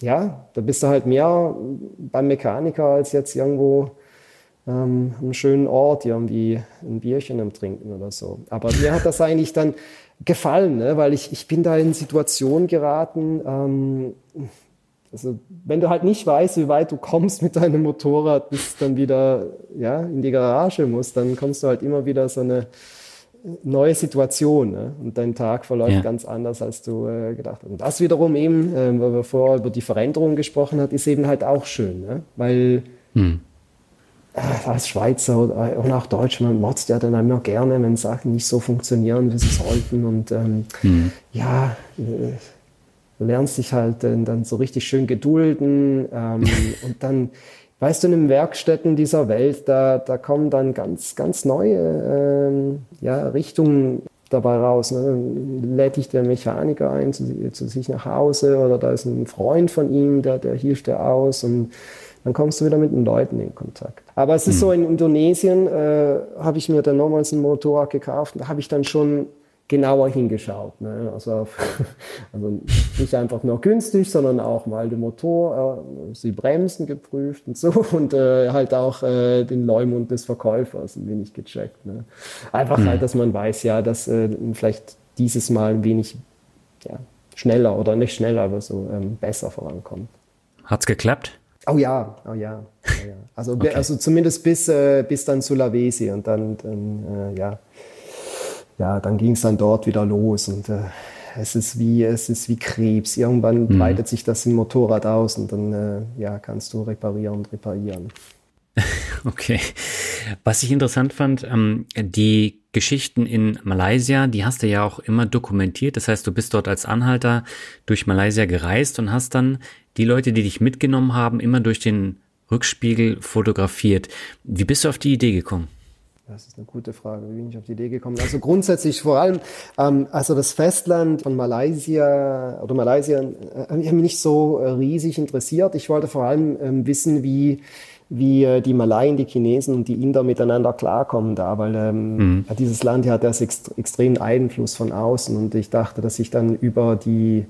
ja, da bist du halt mehr beim Mechaniker als jetzt irgendwo ähm, einen schönen Ort, irgendwie ein Bierchen am Trinken oder so. Aber mir hat das eigentlich dann gefallen, ne? weil ich, ich bin da in Situationen geraten, ähm, also wenn du halt nicht weißt, wie weit du kommst mit deinem Motorrad, bis dann wieder ja, in die Garage musst, dann kommst du halt immer wieder so eine neue Situation ne? und dein Tag verläuft ja. ganz anders, als du äh, gedacht hast. Und das wiederum eben, äh, weil wir vorher über die Veränderungen gesprochen haben, ist eben halt auch schön, ne? weil hm als Schweizer und auch Deutscher, man motzt ja dann immer gerne, wenn Sachen nicht so funktionieren, wie sie sollten. Und ähm, mhm. ja, äh, du lernst dich halt äh, dann so richtig schön gedulden. Ähm, und dann, weißt du, in den Werkstätten dieser Welt, da, da kommen dann ganz, ganz neue ähm, ja, Richtungen dabei raus. Ne? Lädt dich der Mechaniker ein zu, zu, sich nach Hause oder da ist ein Freund von ihm, der, der hilft dir aus und dann kommst du wieder mit den Leuten in Kontakt. Aber es ist hm. so, in Indonesien äh, habe ich mir dann nochmals ein Motorrad gekauft. Da habe ich dann schon genauer hingeschaut. Ne? Also, auf, also nicht einfach nur günstig, sondern auch mal den Motor, äh, die Bremsen geprüft und so und äh, halt auch äh, den Leumund des Verkäufers ein wenig gecheckt. Ne? Einfach mhm. halt, dass man weiß, ja, dass äh, vielleicht dieses Mal ein wenig ja, schneller oder nicht schneller, aber so ähm, besser vorankommt. Hat's geklappt? Oh ja, oh ja. Oh ja. Also, okay. also zumindest bis, äh, bis dann Sulawesi und dann, dann äh, ja, ja, dann ging es dann dort wieder los und äh, es ist wie es ist wie Krebs. Irgendwann mhm. breitet sich das im Motorrad aus und dann äh, ja kannst du reparieren und reparieren. Okay. Was ich interessant fand, ähm, die Geschichten in Malaysia, die hast du ja auch immer dokumentiert. Das heißt, du bist dort als Anhalter durch Malaysia gereist und hast dann die Leute, die dich mitgenommen haben, immer durch den Rückspiegel fotografiert. Wie bist du auf die Idee gekommen? Das ist eine gute Frage. Wie bin ich auf die Idee gekommen? Also grundsätzlich vor allem, ähm, also das Festland von Malaysia oder Malaysia äh, hat mich nicht so äh, riesig interessiert. Ich wollte vor allem ähm, wissen, wie wie äh, die Malayen, die Chinesen und die Inder miteinander klarkommen da, weil ähm, mhm. dieses Land hat das ext extremen Einfluss von außen und ich dachte, dass ich dann über die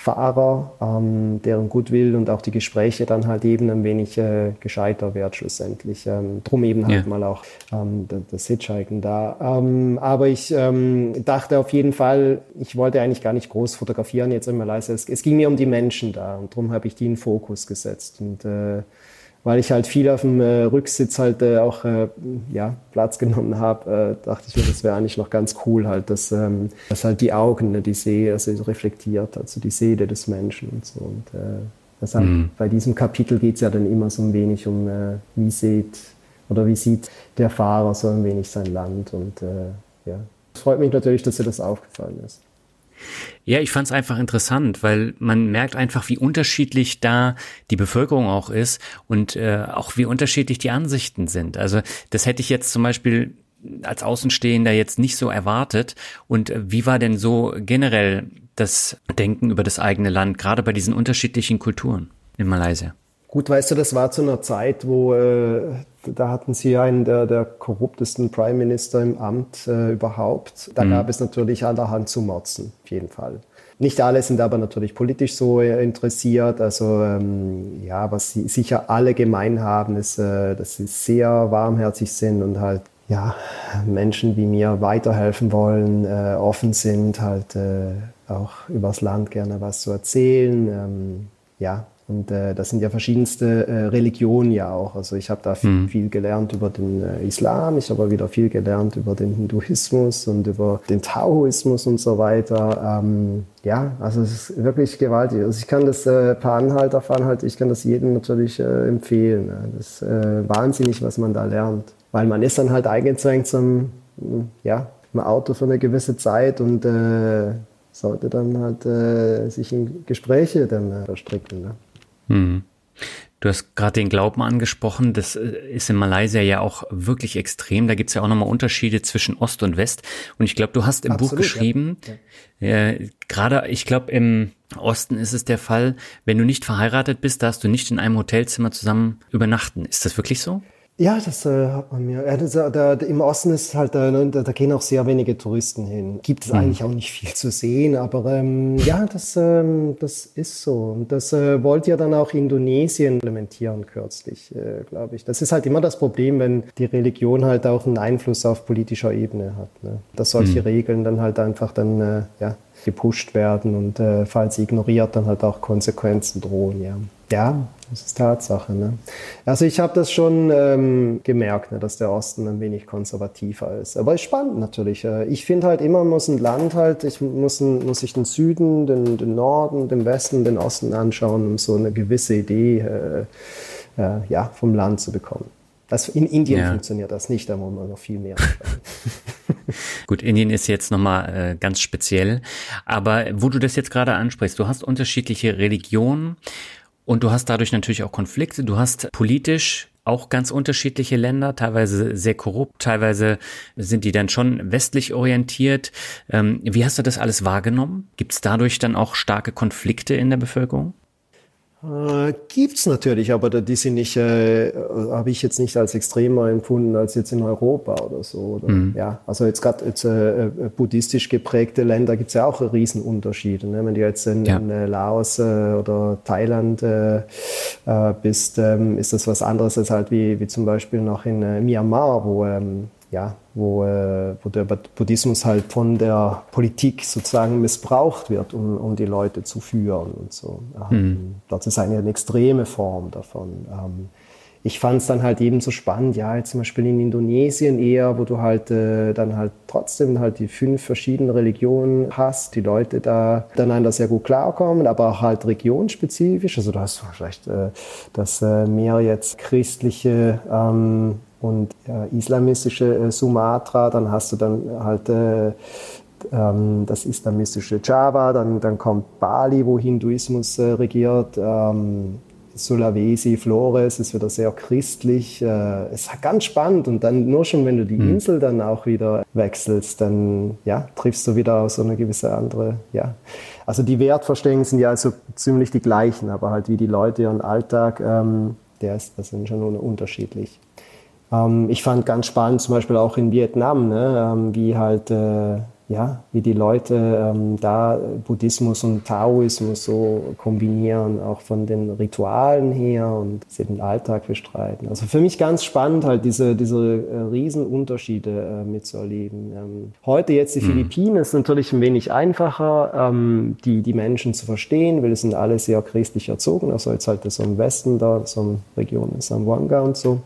Fahrer, ähm, deren Goodwill und auch die Gespräche dann halt eben ein wenig äh, gescheiter wird schlussendlich. Ähm, drum eben halt ja. mal auch ähm, das Hitchhiken da. Ähm, aber ich ähm, dachte auf jeden Fall, ich wollte eigentlich gar nicht groß fotografieren jetzt in Malaysia. Es, es ging mir um die Menschen da und darum habe ich die in Fokus gesetzt und äh, weil ich halt viel auf dem äh, Rücksitz halt äh, auch äh, ja, Platz genommen habe, äh, dachte ich mir, das wäre eigentlich noch ganz cool halt, dass, ähm, dass halt die Augen, ne, die Seele, also reflektiert, also die Seele des Menschen und so. Und äh, deshalb, mhm. bei diesem Kapitel geht es ja dann immer so ein wenig um, äh, wie sieht oder wie sieht der Fahrer so ein wenig sein Land und ja. Es freut mich natürlich, dass dir das aufgefallen ist. Ja, ich fand es einfach interessant, weil man merkt einfach, wie unterschiedlich da die Bevölkerung auch ist und äh, auch wie unterschiedlich die Ansichten sind. Also das hätte ich jetzt zum Beispiel als Außenstehender jetzt nicht so erwartet. Und äh, wie war denn so generell das Denken über das eigene Land, gerade bei diesen unterschiedlichen Kulturen in Malaysia? Gut, weißt du, das war zu einer Zeit, wo äh, da hatten sie einen der, der korruptesten Prime Minister im Amt äh, überhaupt. Da mhm. gab es natürlich allerhand zu motzen, auf jeden Fall. Nicht alle sind aber natürlich politisch so äh, interessiert. Also ähm, ja, was sie sicher alle gemein haben, ist, äh, dass sie sehr warmherzig sind und halt ja Menschen wie mir weiterhelfen wollen, äh, offen sind, halt äh, auch übers Land gerne was zu erzählen. Ähm, ja, und äh, das sind ja verschiedenste äh, Religionen ja auch. Also ich habe da viel, mhm. viel, gelernt über den äh, Islam, ich habe wieder viel gelernt über den Hinduismus und über den Taoismus und so weiter. Ähm, ja, also es ist wirklich gewaltig. Also ich kann das äh, per Anhalter fahren halt, ich kann das jedem natürlich äh, empfehlen. Ne? Das ist äh, wahnsinnig, was man da lernt. Weil man ist dann halt eingezwängt zum, ja, im Auto für eine gewisse Zeit und äh, sollte dann halt äh, sich in Gespräche dann äh, verstricken. Ne? Hm. Du hast gerade den Glauben angesprochen. Das äh, ist in Malaysia ja auch wirklich extrem. Da gibt es ja auch nochmal Unterschiede zwischen Ost und West. Und ich glaube, du hast im Absolut, Buch geschrieben, ja. äh, gerade, ich glaube, im Osten ist es der Fall, wenn du nicht verheiratet bist, darfst du nicht in einem Hotelzimmer zusammen übernachten. Ist das wirklich so? Ja, das äh, hat man mir. Ja, das, äh, da, Im Osten ist halt, äh, ne, da, da gehen auch sehr wenige Touristen hin. Gibt es mhm. eigentlich auch nicht viel zu sehen, aber ähm, ja, das, ähm, das ist so. Und das äh, wollte ja dann auch Indonesien implementieren kürzlich, äh, glaube ich. Das ist halt immer das Problem, wenn die Religion halt auch einen Einfluss auf politischer Ebene hat. Ne? Dass solche mhm. Regeln dann halt einfach dann äh, ja, gepusht werden und äh, falls sie ignoriert, dann halt auch Konsequenzen drohen. Ja. Ja, das ist Tatsache. Ne? Also ich habe das schon ähm, gemerkt, ne, dass der Osten ein wenig konservativer ist. Aber ist spannend natürlich. Ich finde halt immer, muss ein Land halt, ich muss, ein, muss ich den Süden, den, den Norden, den Westen, den Osten anschauen, um so eine gewisse Idee äh, äh, ja, vom Land zu bekommen. Das, in Indien ja. funktioniert das nicht, da muss man noch viel mehr. Gut, Indien ist jetzt nochmal äh, ganz speziell. Aber wo du das jetzt gerade ansprichst, du hast unterschiedliche Religionen und du hast dadurch natürlich auch Konflikte. Du hast politisch auch ganz unterschiedliche Länder, teilweise sehr korrupt, teilweise sind die dann schon westlich orientiert. Ähm, wie hast du das alles wahrgenommen? Gibt es dadurch dann auch starke Konflikte in der Bevölkerung? Äh, gibt's natürlich, aber die sind nicht, äh, habe ich jetzt nicht als extremer empfunden als jetzt in Europa oder so. Oder, mhm. Ja, also jetzt gerade jetzt äh, äh, buddhistisch geprägte Länder gibt's ja auch Riesenunterschiede. Ne? Wenn du jetzt in, ja. in äh, Laos äh, oder Thailand bist, ähm, ist das was anderes als halt wie, wie zum Beispiel noch in Myanmar, wo ähm, ja, wo, äh, wo der Buddhismus halt von der Politik sozusagen missbraucht wird, um, um die Leute zu führen und so. Ähm, mhm. Das ist eine, eine extreme Form davon. Ähm, ich fand es dann halt eben so spannend, ja, jetzt zum Beispiel in Indonesien eher, wo du halt äh, dann halt trotzdem halt die fünf verschiedenen Religionen hast, die Leute da miteinander sehr gut klarkommen, aber auch halt regionspezifisch. Also du hast vielleicht äh, das äh, mehr jetzt christliche ähm, und äh, islamistische äh, Sumatra, dann hast du dann halt äh, ähm, das islamistische Java, dann, dann kommt Bali, wo Hinduismus äh, regiert, ähm, Sulawesi, Flores ist wieder sehr christlich. Äh, es ist ganz spannend und dann nur schon, wenn du die mhm. Insel dann auch wieder wechselst, dann ja, triffst du wieder auf so eine gewisse andere, ja. Also die Wertvorstellungen sind ja also ziemlich die gleichen, aber halt wie die Leute ihren Alltag, ähm, der ist, das sind schon unterschiedlich. Ähm, ich fand ganz spannend, zum Beispiel auch in Vietnam, ne, ähm, wie halt, äh, ja, wie die Leute ähm, da Buddhismus und Taoismus so kombinieren, auch von den Ritualen her und sie den Alltag bestreiten. Also für mich ganz spannend, halt diese, diese äh, Riesenunterschiede äh, mitzuerleben. Ähm, heute jetzt die mhm. Philippinen ist natürlich ein wenig einfacher, ähm, die, die Menschen zu verstehen, weil es sind alle sehr christlich erzogen, also jetzt halt so im Westen da, so eine Region Zamboanga und so.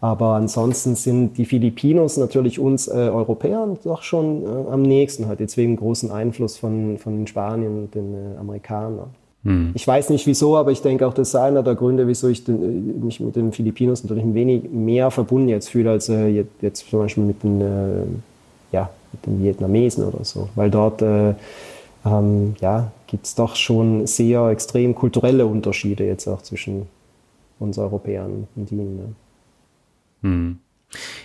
Aber ansonsten sind die Filipinos natürlich uns äh, Europäern doch schon äh, am nächsten, hat jetzt wegen großen Einfluss von, von Spanien und den äh, Amerikanern. Hm. Ich weiß nicht wieso, aber ich denke auch, das ist einer der Gründe, wieso ich den, äh, mich mit den Filipinos natürlich ein wenig mehr verbunden jetzt fühle, als äh, jetzt, jetzt, zum Beispiel mit den, äh, ja, mit den Vietnamesen oder so. Weil dort äh, ähm, ja, gibt es doch schon sehr extrem kulturelle Unterschiede jetzt auch zwischen uns Europäern und ihnen. Ne? Hm.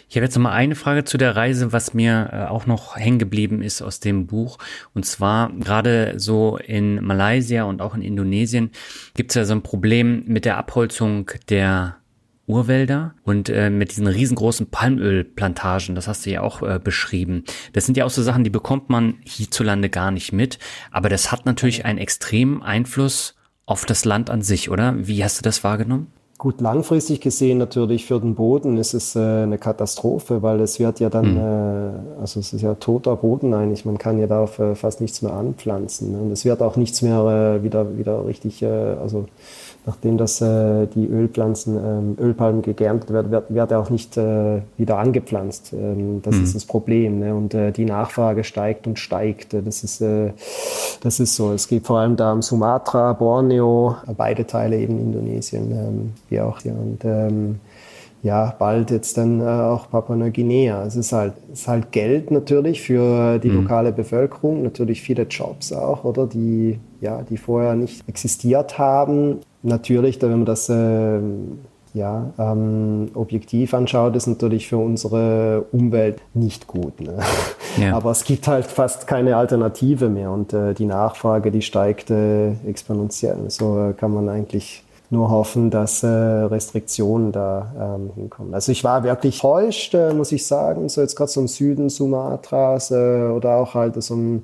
Ich habe jetzt noch mal eine Frage zu der Reise, was mir äh, auch noch hängen geblieben ist aus dem Buch. Und zwar gerade so in Malaysia und auch in Indonesien gibt es ja so ein Problem mit der Abholzung der Urwälder und äh, mit diesen riesengroßen Palmölplantagen, das hast du ja auch äh, beschrieben. Das sind ja auch so Sachen, die bekommt man hierzulande gar nicht mit, aber das hat natürlich einen extremen Einfluss auf das Land an sich, oder? Wie hast du das wahrgenommen? Gut, langfristig gesehen natürlich für den Boden ist es äh, eine Katastrophe, weil es wird ja dann, mhm. äh, also es ist ja toter Boden eigentlich, man kann ja da äh, fast nichts mehr anpflanzen. Ne? Und es wird auch nichts mehr äh, wieder, wieder richtig, äh, also nachdem das äh, die Ölpflanzen, ähm, Ölpalmen geerntet werden, wird, wird auch nicht äh, wieder angepflanzt. Ähm, das mhm. ist das Problem. Ne? Und äh, die Nachfrage steigt und steigt. Das ist, äh, das ist so. Es geht vor allem da um Sumatra, Borneo, beide Teile eben Indonesien, ähm, wie auch hier. Und ähm, ja, bald jetzt dann äh, auch Papua-Neuguinea. Es ist halt, es ist halt Geld natürlich für die mhm. lokale Bevölkerung, natürlich viele Jobs auch, oder die, ja, die vorher nicht existiert haben natürlich, wenn man das äh, ja, ähm, objektiv anschaut, ist natürlich für unsere Umwelt nicht gut. Ne? Ja. Aber es gibt halt fast keine Alternative mehr und äh, die Nachfrage, die steigt äh, exponentiell. So äh, kann man eigentlich nur hoffen, dass äh, Restriktionen da ähm, hinkommen. Also ich war wirklich täuscht, äh, muss ich sagen, so jetzt gerade so im Süden Sumatras oder auch halt so im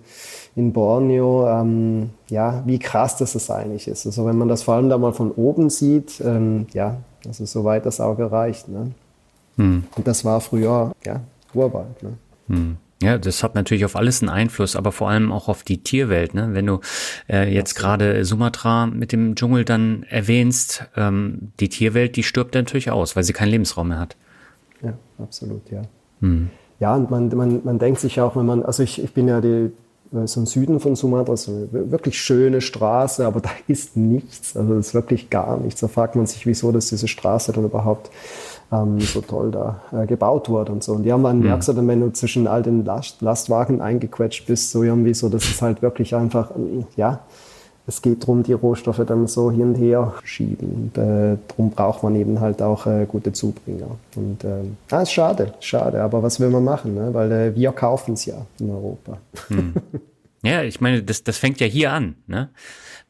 in Borneo, ähm, ja, wie krass das, das eigentlich ist. Also wenn man das vor allem da mal von oben sieht, ähm, ja, das ist soweit das Auge reicht. Ne? Hm. Und das war früher, ja, Urwald. Ne? Hm. Ja, das hat natürlich auf alles einen Einfluss, aber vor allem auch auf die Tierwelt. Ne? Wenn du äh, jetzt gerade Sumatra mit dem Dschungel dann erwähnst, ähm, die Tierwelt, die stirbt natürlich aus, weil sie keinen Lebensraum mehr hat. Ja, absolut, ja. Hm. Ja, und man, man, man denkt sich auch, wenn man, also ich, ich bin ja die, so im Süden von Sumatra, so eine wirklich schöne Straße, aber da ist nichts, also das ist wirklich gar nichts. Da fragt man sich, wieso dass diese Straße dann überhaupt ähm, so toll da äh, gebaut wurde und so. Und die haben dann, mhm. wenn du zwischen all den Last Lastwagen eingequetscht bist, so irgendwie so, das ist halt wirklich einfach, ja, es geht darum, die Rohstoffe dann so hin und her schieben. Und äh, darum braucht man eben halt auch äh, gute Zubringer. Und äh, ah, ist schade, schade. Aber was will man machen? Ne? Weil äh, wir kaufen es ja in Europa. Hm. Ja, ich meine, das, das fängt ja hier an. Ne?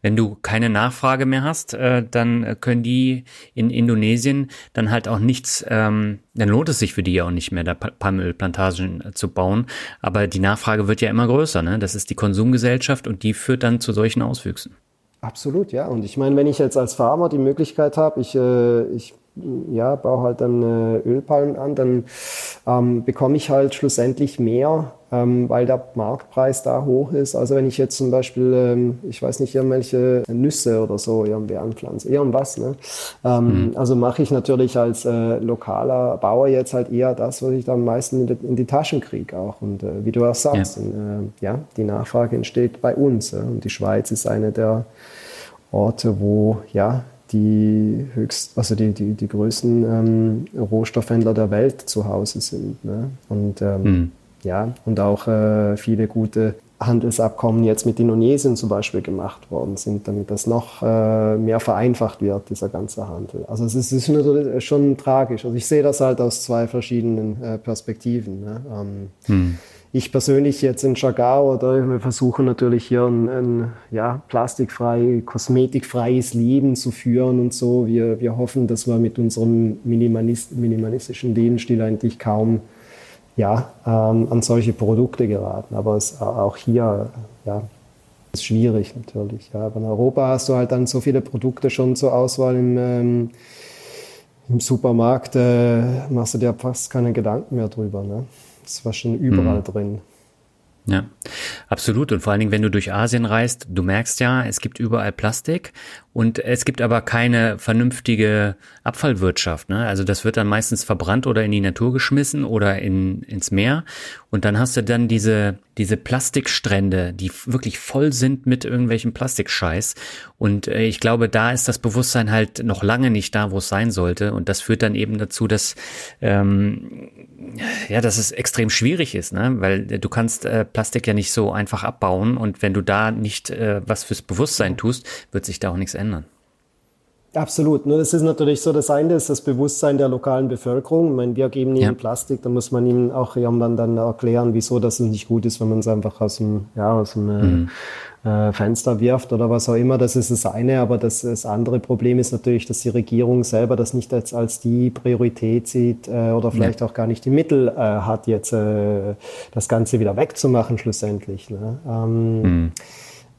Wenn du keine Nachfrage mehr hast, äh, dann können die in Indonesien dann halt auch nichts, ähm, dann lohnt es sich für die ja auch nicht mehr, da Palmölplantagen äh, zu bauen. Aber die Nachfrage wird ja immer größer. Ne? Das ist die Konsumgesellschaft und die führt dann zu solchen Auswüchsen. Absolut, ja. Und ich meine, wenn ich jetzt als Farmer die Möglichkeit habe, ich, äh, ich ja, baue halt dann äh, Ölpalmen an, dann ähm, bekomme ich halt schlussendlich mehr, ähm, weil der Marktpreis da hoch ist. Also wenn ich jetzt zum Beispiel, ähm, ich weiß nicht, irgendwelche Nüsse oder so irgendwie anpflanze, irgendwas. Ne? Ähm, mhm. Also mache ich natürlich als äh, lokaler Bauer jetzt halt eher das, was ich dann am meisten in die, in die Taschen kriege auch. Und äh, wie du auch sagst, ja. Und, äh, ja, die Nachfrage entsteht bei uns. Ja? Und die Schweiz ist eine der Orte, wo ja die höchst, also die, die, die größten ähm, Rohstoffhändler der Welt zu Hause sind. Ne? Und ähm, mhm. Ja, und auch äh, viele gute Handelsabkommen jetzt mit Indonesien zum Beispiel gemacht worden sind, damit das noch äh, mehr vereinfacht wird, dieser ganze Handel. Also es ist, es ist natürlich schon tragisch. Also ich sehe das halt aus zwei verschiedenen äh, Perspektiven. Ne? Ähm, hm ich persönlich jetzt in Chagau oder wir versuchen natürlich hier ein, ein ja, plastikfrei, kosmetikfreies Leben zu führen und so. Wir, wir hoffen, dass wir mit unserem Minimalist, minimalistischen Lebensstil eigentlich kaum ja, ähm, an solche Produkte geraten. Aber es, auch hier ja, ist schwierig natürlich. Ja. Aber in Europa hast du halt dann so viele Produkte schon zur Auswahl im, ähm, im Supermarkt, äh, machst du dir fast keine Gedanken mehr drüber. Ne? Das war schon überall mhm. drin. Ja, absolut. Und vor allen Dingen, wenn du durch Asien reist, du merkst ja, es gibt überall Plastik und es gibt aber keine vernünftige Abfallwirtschaft. Ne? Also das wird dann meistens verbrannt oder in die Natur geschmissen oder in, ins Meer. Und dann hast du dann diese, diese Plastikstrände, die wirklich voll sind mit irgendwelchem Plastikscheiß. Und äh, ich glaube, da ist das Bewusstsein halt noch lange nicht da, wo es sein sollte. Und das führt dann eben dazu, dass ähm, ja, dass es extrem schwierig ist, ne? Weil du kannst äh, Plastik ja nicht so einfach abbauen und wenn du da nicht äh, was fürs Bewusstsein tust, wird sich da auch nichts ändern. Absolut. Nur das ist natürlich so, das eine ist das Bewusstsein der lokalen Bevölkerung. Ich meine, wir geben ihnen ja. Plastik, da muss man ihnen auch irgendwann dann erklären, wieso das nicht gut ist, wenn man es einfach aus dem, ja, aus dem äh, mhm. äh, Fenster wirft oder was auch immer. Das ist das eine. Aber das, das andere Problem ist natürlich, dass die Regierung selber das nicht als, als die Priorität sieht äh, oder vielleicht ja. auch gar nicht die Mittel äh, hat, jetzt äh, das Ganze wieder wegzumachen schlussendlich. Ne? Ähm, mhm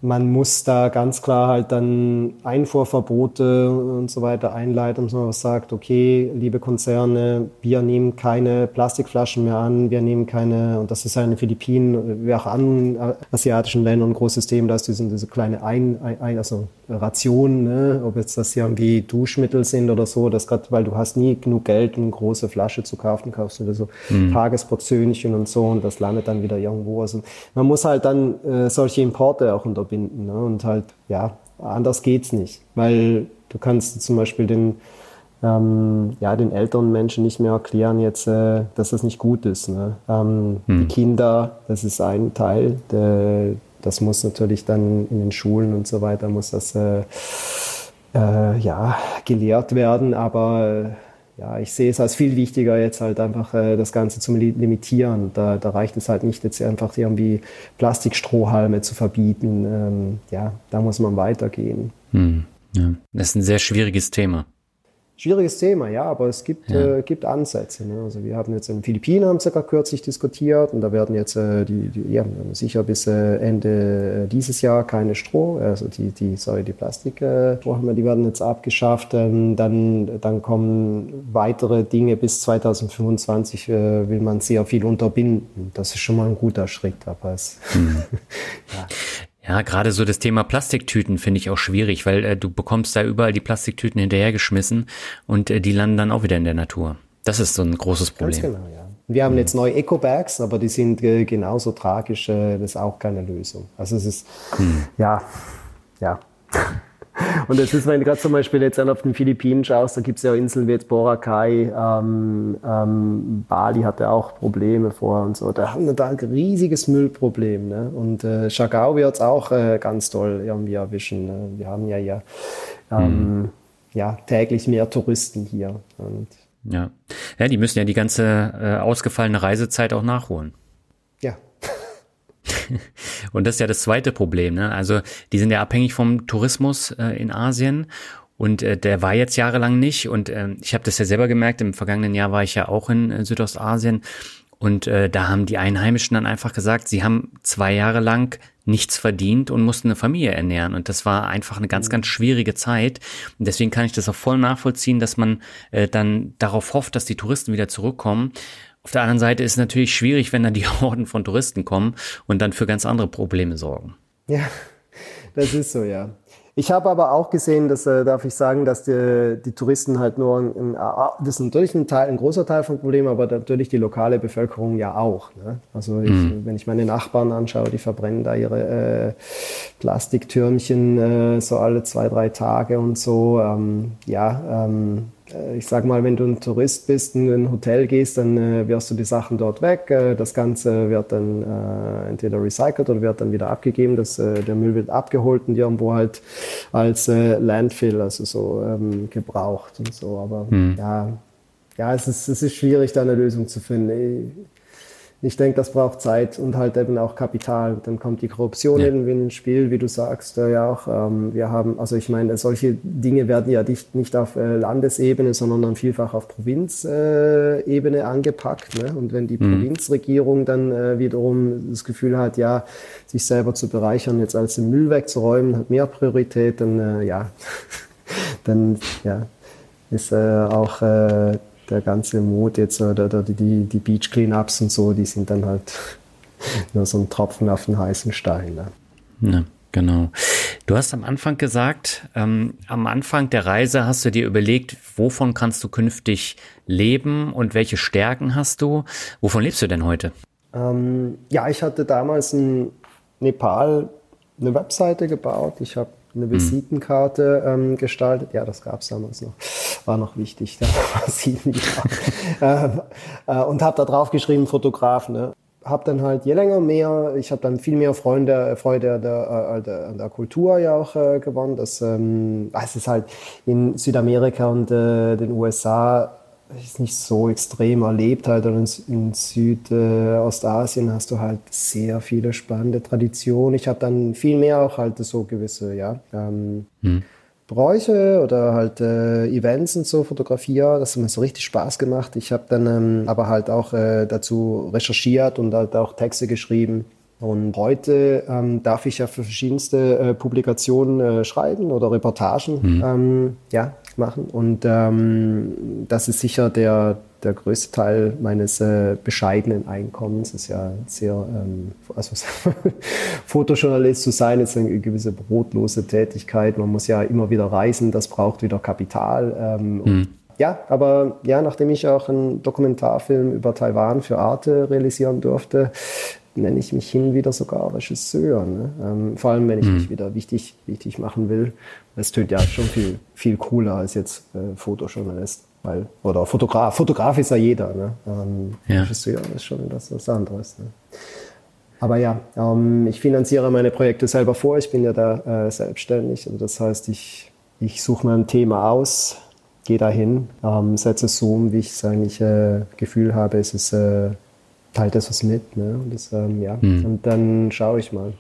man muss da ganz klar halt dann Einfuhrverbote und so weiter einleiten, dass man sagt, okay, liebe Konzerne, wir nehmen keine Plastikflaschen mehr an, wir nehmen keine, und das ist ja in den Philippinen, wie auch anderen asiatischen Ländern ein großes Thema, da ist diese, diese kleine ein, ein, also Rationen, ne? ob jetzt das irgendwie Duschmittel sind oder so, das gerade, weil du hast nie genug Geld, um eine große Flasche zu kaufen, kaufst du so mhm. Tagesportionchen und so und das landet dann wieder irgendwo. Also man muss halt dann äh, solche Importe auch unterbinden ne? und halt, ja, anders geht's nicht, weil du kannst zum Beispiel den ähm, ja, den älteren Menschen nicht mehr erklären jetzt, äh, dass das nicht gut ist. Ne? Ähm, hm. Die Kinder, das ist ein Teil, der, das muss natürlich dann in den Schulen und so weiter, muss das äh, äh, ja, gelehrt werden, aber ja, ich sehe es als viel wichtiger, jetzt halt einfach äh, das Ganze zu limitieren. Da, da reicht es halt nicht, jetzt einfach irgendwie Plastikstrohhalme zu verbieten. Ähm, ja, da muss man weitergehen. Hm, ja. Das ist ein sehr schwieriges Thema. Schwieriges Thema, ja, aber es gibt, ja. äh, gibt Ansätze. Ne? Also wir haben jetzt in den Philippinen haben circa kürzlich diskutiert und da werden jetzt äh, die, die ja, sicher bis äh, Ende äh, dieses Jahr keine Stroh, also die, die sorry, die Plastikstrohhalme, äh, die werden jetzt abgeschafft. Ähm, dann, dann kommen weitere Dinge bis 2025 äh, will man sehr viel unterbinden. Das ist schon mal ein guter Schritt, aber es mhm. ja. Ja, gerade so das Thema Plastiktüten finde ich auch schwierig, weil äh, du bekommst da überall die Plastiktüten hinterhergeschmissen und äh, die landen dann auch wieder in der Natur. Das ist so ein großes Problem. Ganz genau, ja. Wir haben jetzt neue Eco-Bags, aber die sind äh, genauso tragisch. Äh, das ist auch keine Lösung. Also es ist, hm. ja, ja. Und das ist, wenn du gerade zum Beispiel jetzt auf den Philippinen schaust, da gibt es ja Inseln wie jetzt Boracay, ähm, ähm, Bali hatte auch Probleme vor und so. Da haben wir da ein riesiges Müllproblem. Ne? Und äh, Chagau wird es auch äh, ganz toll irgendwie erwischen. Ne? Wir haben ja, ja, ähm, mhm. ja täglich mehr Touristen hier. Und ja. ja, die müssen ja die ganze äh, ausgefallene Reisezeit auch nachholen. Ja. Und das ist ja das zweite Problem. Ne? Also die sind ja abhängig vom Tourismus äh, in Asien. Und äh, der war jetzt jahrelang nicht. Und äh, ich habe das ja selber gemerkt, im vergangenen Jahr war ich ja auch in äh, Südostasien. Und äh, da haben die Einheimischen dann einfach gesagt, sie haben zwei Jahre lang nichts verdient und mussten eine Familie ernähren. Und das war einfach eine ganz, ganz schwierige Zeit. Und deswegen kann ich das auch voll nachvollziehen, dass man äh, dann darauf hofft, dass die Touristen wieder zurückkommen. Auf der anderen Seite ist es natürlich schwierig, wenn dann die Horden von Touristen kommen und dann für ganz andere Probleme sorgen. Ja, das ist so, ja. Ich habe aber auch gesehen, dass äh, darf ich sagen, dass die, die Touristen halt nur ein, das ist natürlich ein Teil, ein großer Teil vom Problem, aber natürlich die lokale Bevölkerung ja auch. Ne? Also ich, mhm. wenn ich meine Nachbarn anschaue, die verbrennen da ihre äh, Plastiktürmchen äh, so alle zwei drei Tage und so. Ähm, ja. Ähm, äh, ich sag mal, wenn du ein Tourist bist und in ein Hotel gehst, dann äh, wirst du die Sachen dort weg. Äh, das Ganze wird dann äh, entweder recycelt oder wird dann wieder abgegeben. Das, äh, der Müll wird abgeholt und irgendwo halt als äh, Landfill, also so ähm, gebraucht und so. Aber hm. ja, ja, es ist, es ist schwierig, da eine Lösung zu finden ich denke, das braucht Zeit und halt eben auch Kapital. Dann kommt die Korruption ja. irgendwie ins Spiel, wie du sagst, äh, ja auch. Ähm, wir haben, also ich meine, solche Dinge werden ja nicht, nicht auf äh, Landesebene, sondern dann vielfach auf Provinzebene äh, angepackt. Ne? Und wenn die mhm. Provinzregierung dann äh, wiederum das Gefühl hat, ja, sich selber zu bereichern, jetzt als den Müll wegzuräumen, hat mehr Priorität, dann äh, ja, dann ja, ist äh, auch der ganze Mut jetzt oder, oder die, die Beach Cleanups und so, die sind dann halt nur so ein Tropfen auf den heißen Stein. Ne? Ja, genau. Du hast am Anfang gesagt, ähm, am Anfang der Reise hast du dir überlegt, wovon kannst du künftig leben und welche Stärken hast du? Wovon lebst du denn heute? Ähm, ja, ich hatte damals in Nepal eine Webseite gebaut. Ich habe eine hm. Visitenkarte ähm, gestaltet. Ja, das gab es damals noch. War noch wichtig. Da war sieben ähm, äh, und habe da drauf geschrieben, Fotograf. Ne? Habe dann halt je länger mehr, ich habe dann viel mehr Freunde, Freude an der, äh, der, der Kultur ja auch äh, gewonnen. Das, ähm, es ist halt in Südamerika und äh, den USA ist nicht so extrem erlebt halt. Und in Südostasien äh, hast du halt sehr viele spannende Traditionen. Ich habe dann viel mehr auch halt so gewisse, ja, ähm, hm. Bräuche oder halt äh, Events und so fotografiert. Das hat mir so richtig Spaß gemacht. Ich habe dann ähm, aber halt auch äh, dazu recherchiert und halt auch Texte geschrieben. Und heute ähm, darf ich ja für verschiedenste äh, Publikationen äh, schreiben oder Reportagen mhm. ähm, ja, machen. Und ähm, das ist sicher der, der größte Teil meines äh, bescheidenen Einkommens. Ist ja sehr, ähm, also Fotojournalist zu sein, ist eine gewisse brotlose Tätigkeit. Man muss ja immer wieder reisen, das braucht wieder Kapital. Ähm, mhm. Ja, aber ja, nachdem ich auch einen Dokumentarfilm über Taiwan für Arte realisieren durfte, nenne ich mich hin wieder sogar Regisseur. Ne? Ähm, vor allem, wenn ich mhm. mich wieder wichtig, wichtig machen will. Das tönt ja schon viel, viel cooler als jetzt äh, Fotojournalist. Weil, oder Fotograf. Fotograf ist ja jeder. Ne? Ähm, ja. Regisseur ist schon das, was anderes. Ne? Aber ja, ähm, ich finanziere meine Projekte selber vor. Ich bin ja da äh, selbstständig. Also das heißt, ich, ich suche mir ein Thema aus, gehe dahin, ähm, setze es so um, wie ich es eigentlich äh, Gefühl habe, es ist äh, teilt das was mit. Ne? Und, das, ähm, ja. Mhm. und dann schaue ich mal.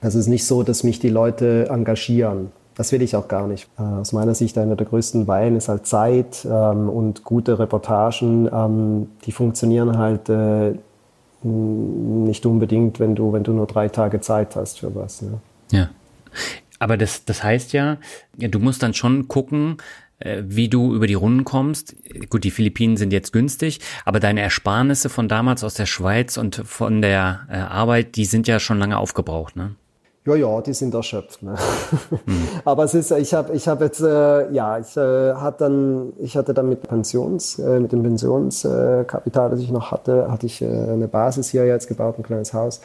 Also es ist nicht so, dass mich die Leute engagieren. Das will ich auch gar nicht. Äh, aus meiner Sicht einer der größten Weihen ist halt Zeit ähm, und gute Reportagen. Ähm, die funktionieren halt äh, nicht unbedingt, wenn du, wenn du nur drei Tage Zeit hast für was. Ne? Ja. Aber das, das heißt ja, ja, du musst dann schon gucken, äh, wie du über die Runden kommst. Gut, die Philippinen sind jetzt günstig, aber deine Ersparnisse von damals aus der Schweiz und von der äh, Arbeit, die sind ja schon lange aufgebraucht, ne? Ja, ja, die sind erschöpft. Ne? Hm. Aber es ist, ich habe, ich habe jetzt, äh, ja, ich äh, hatte dann, ich hatte dann mit Pensions, äh, mit dem Pensionskapital, das ich noch hatte, hatte ich äh, eine Basis hier jetzt gebaut, ein kleines Haus.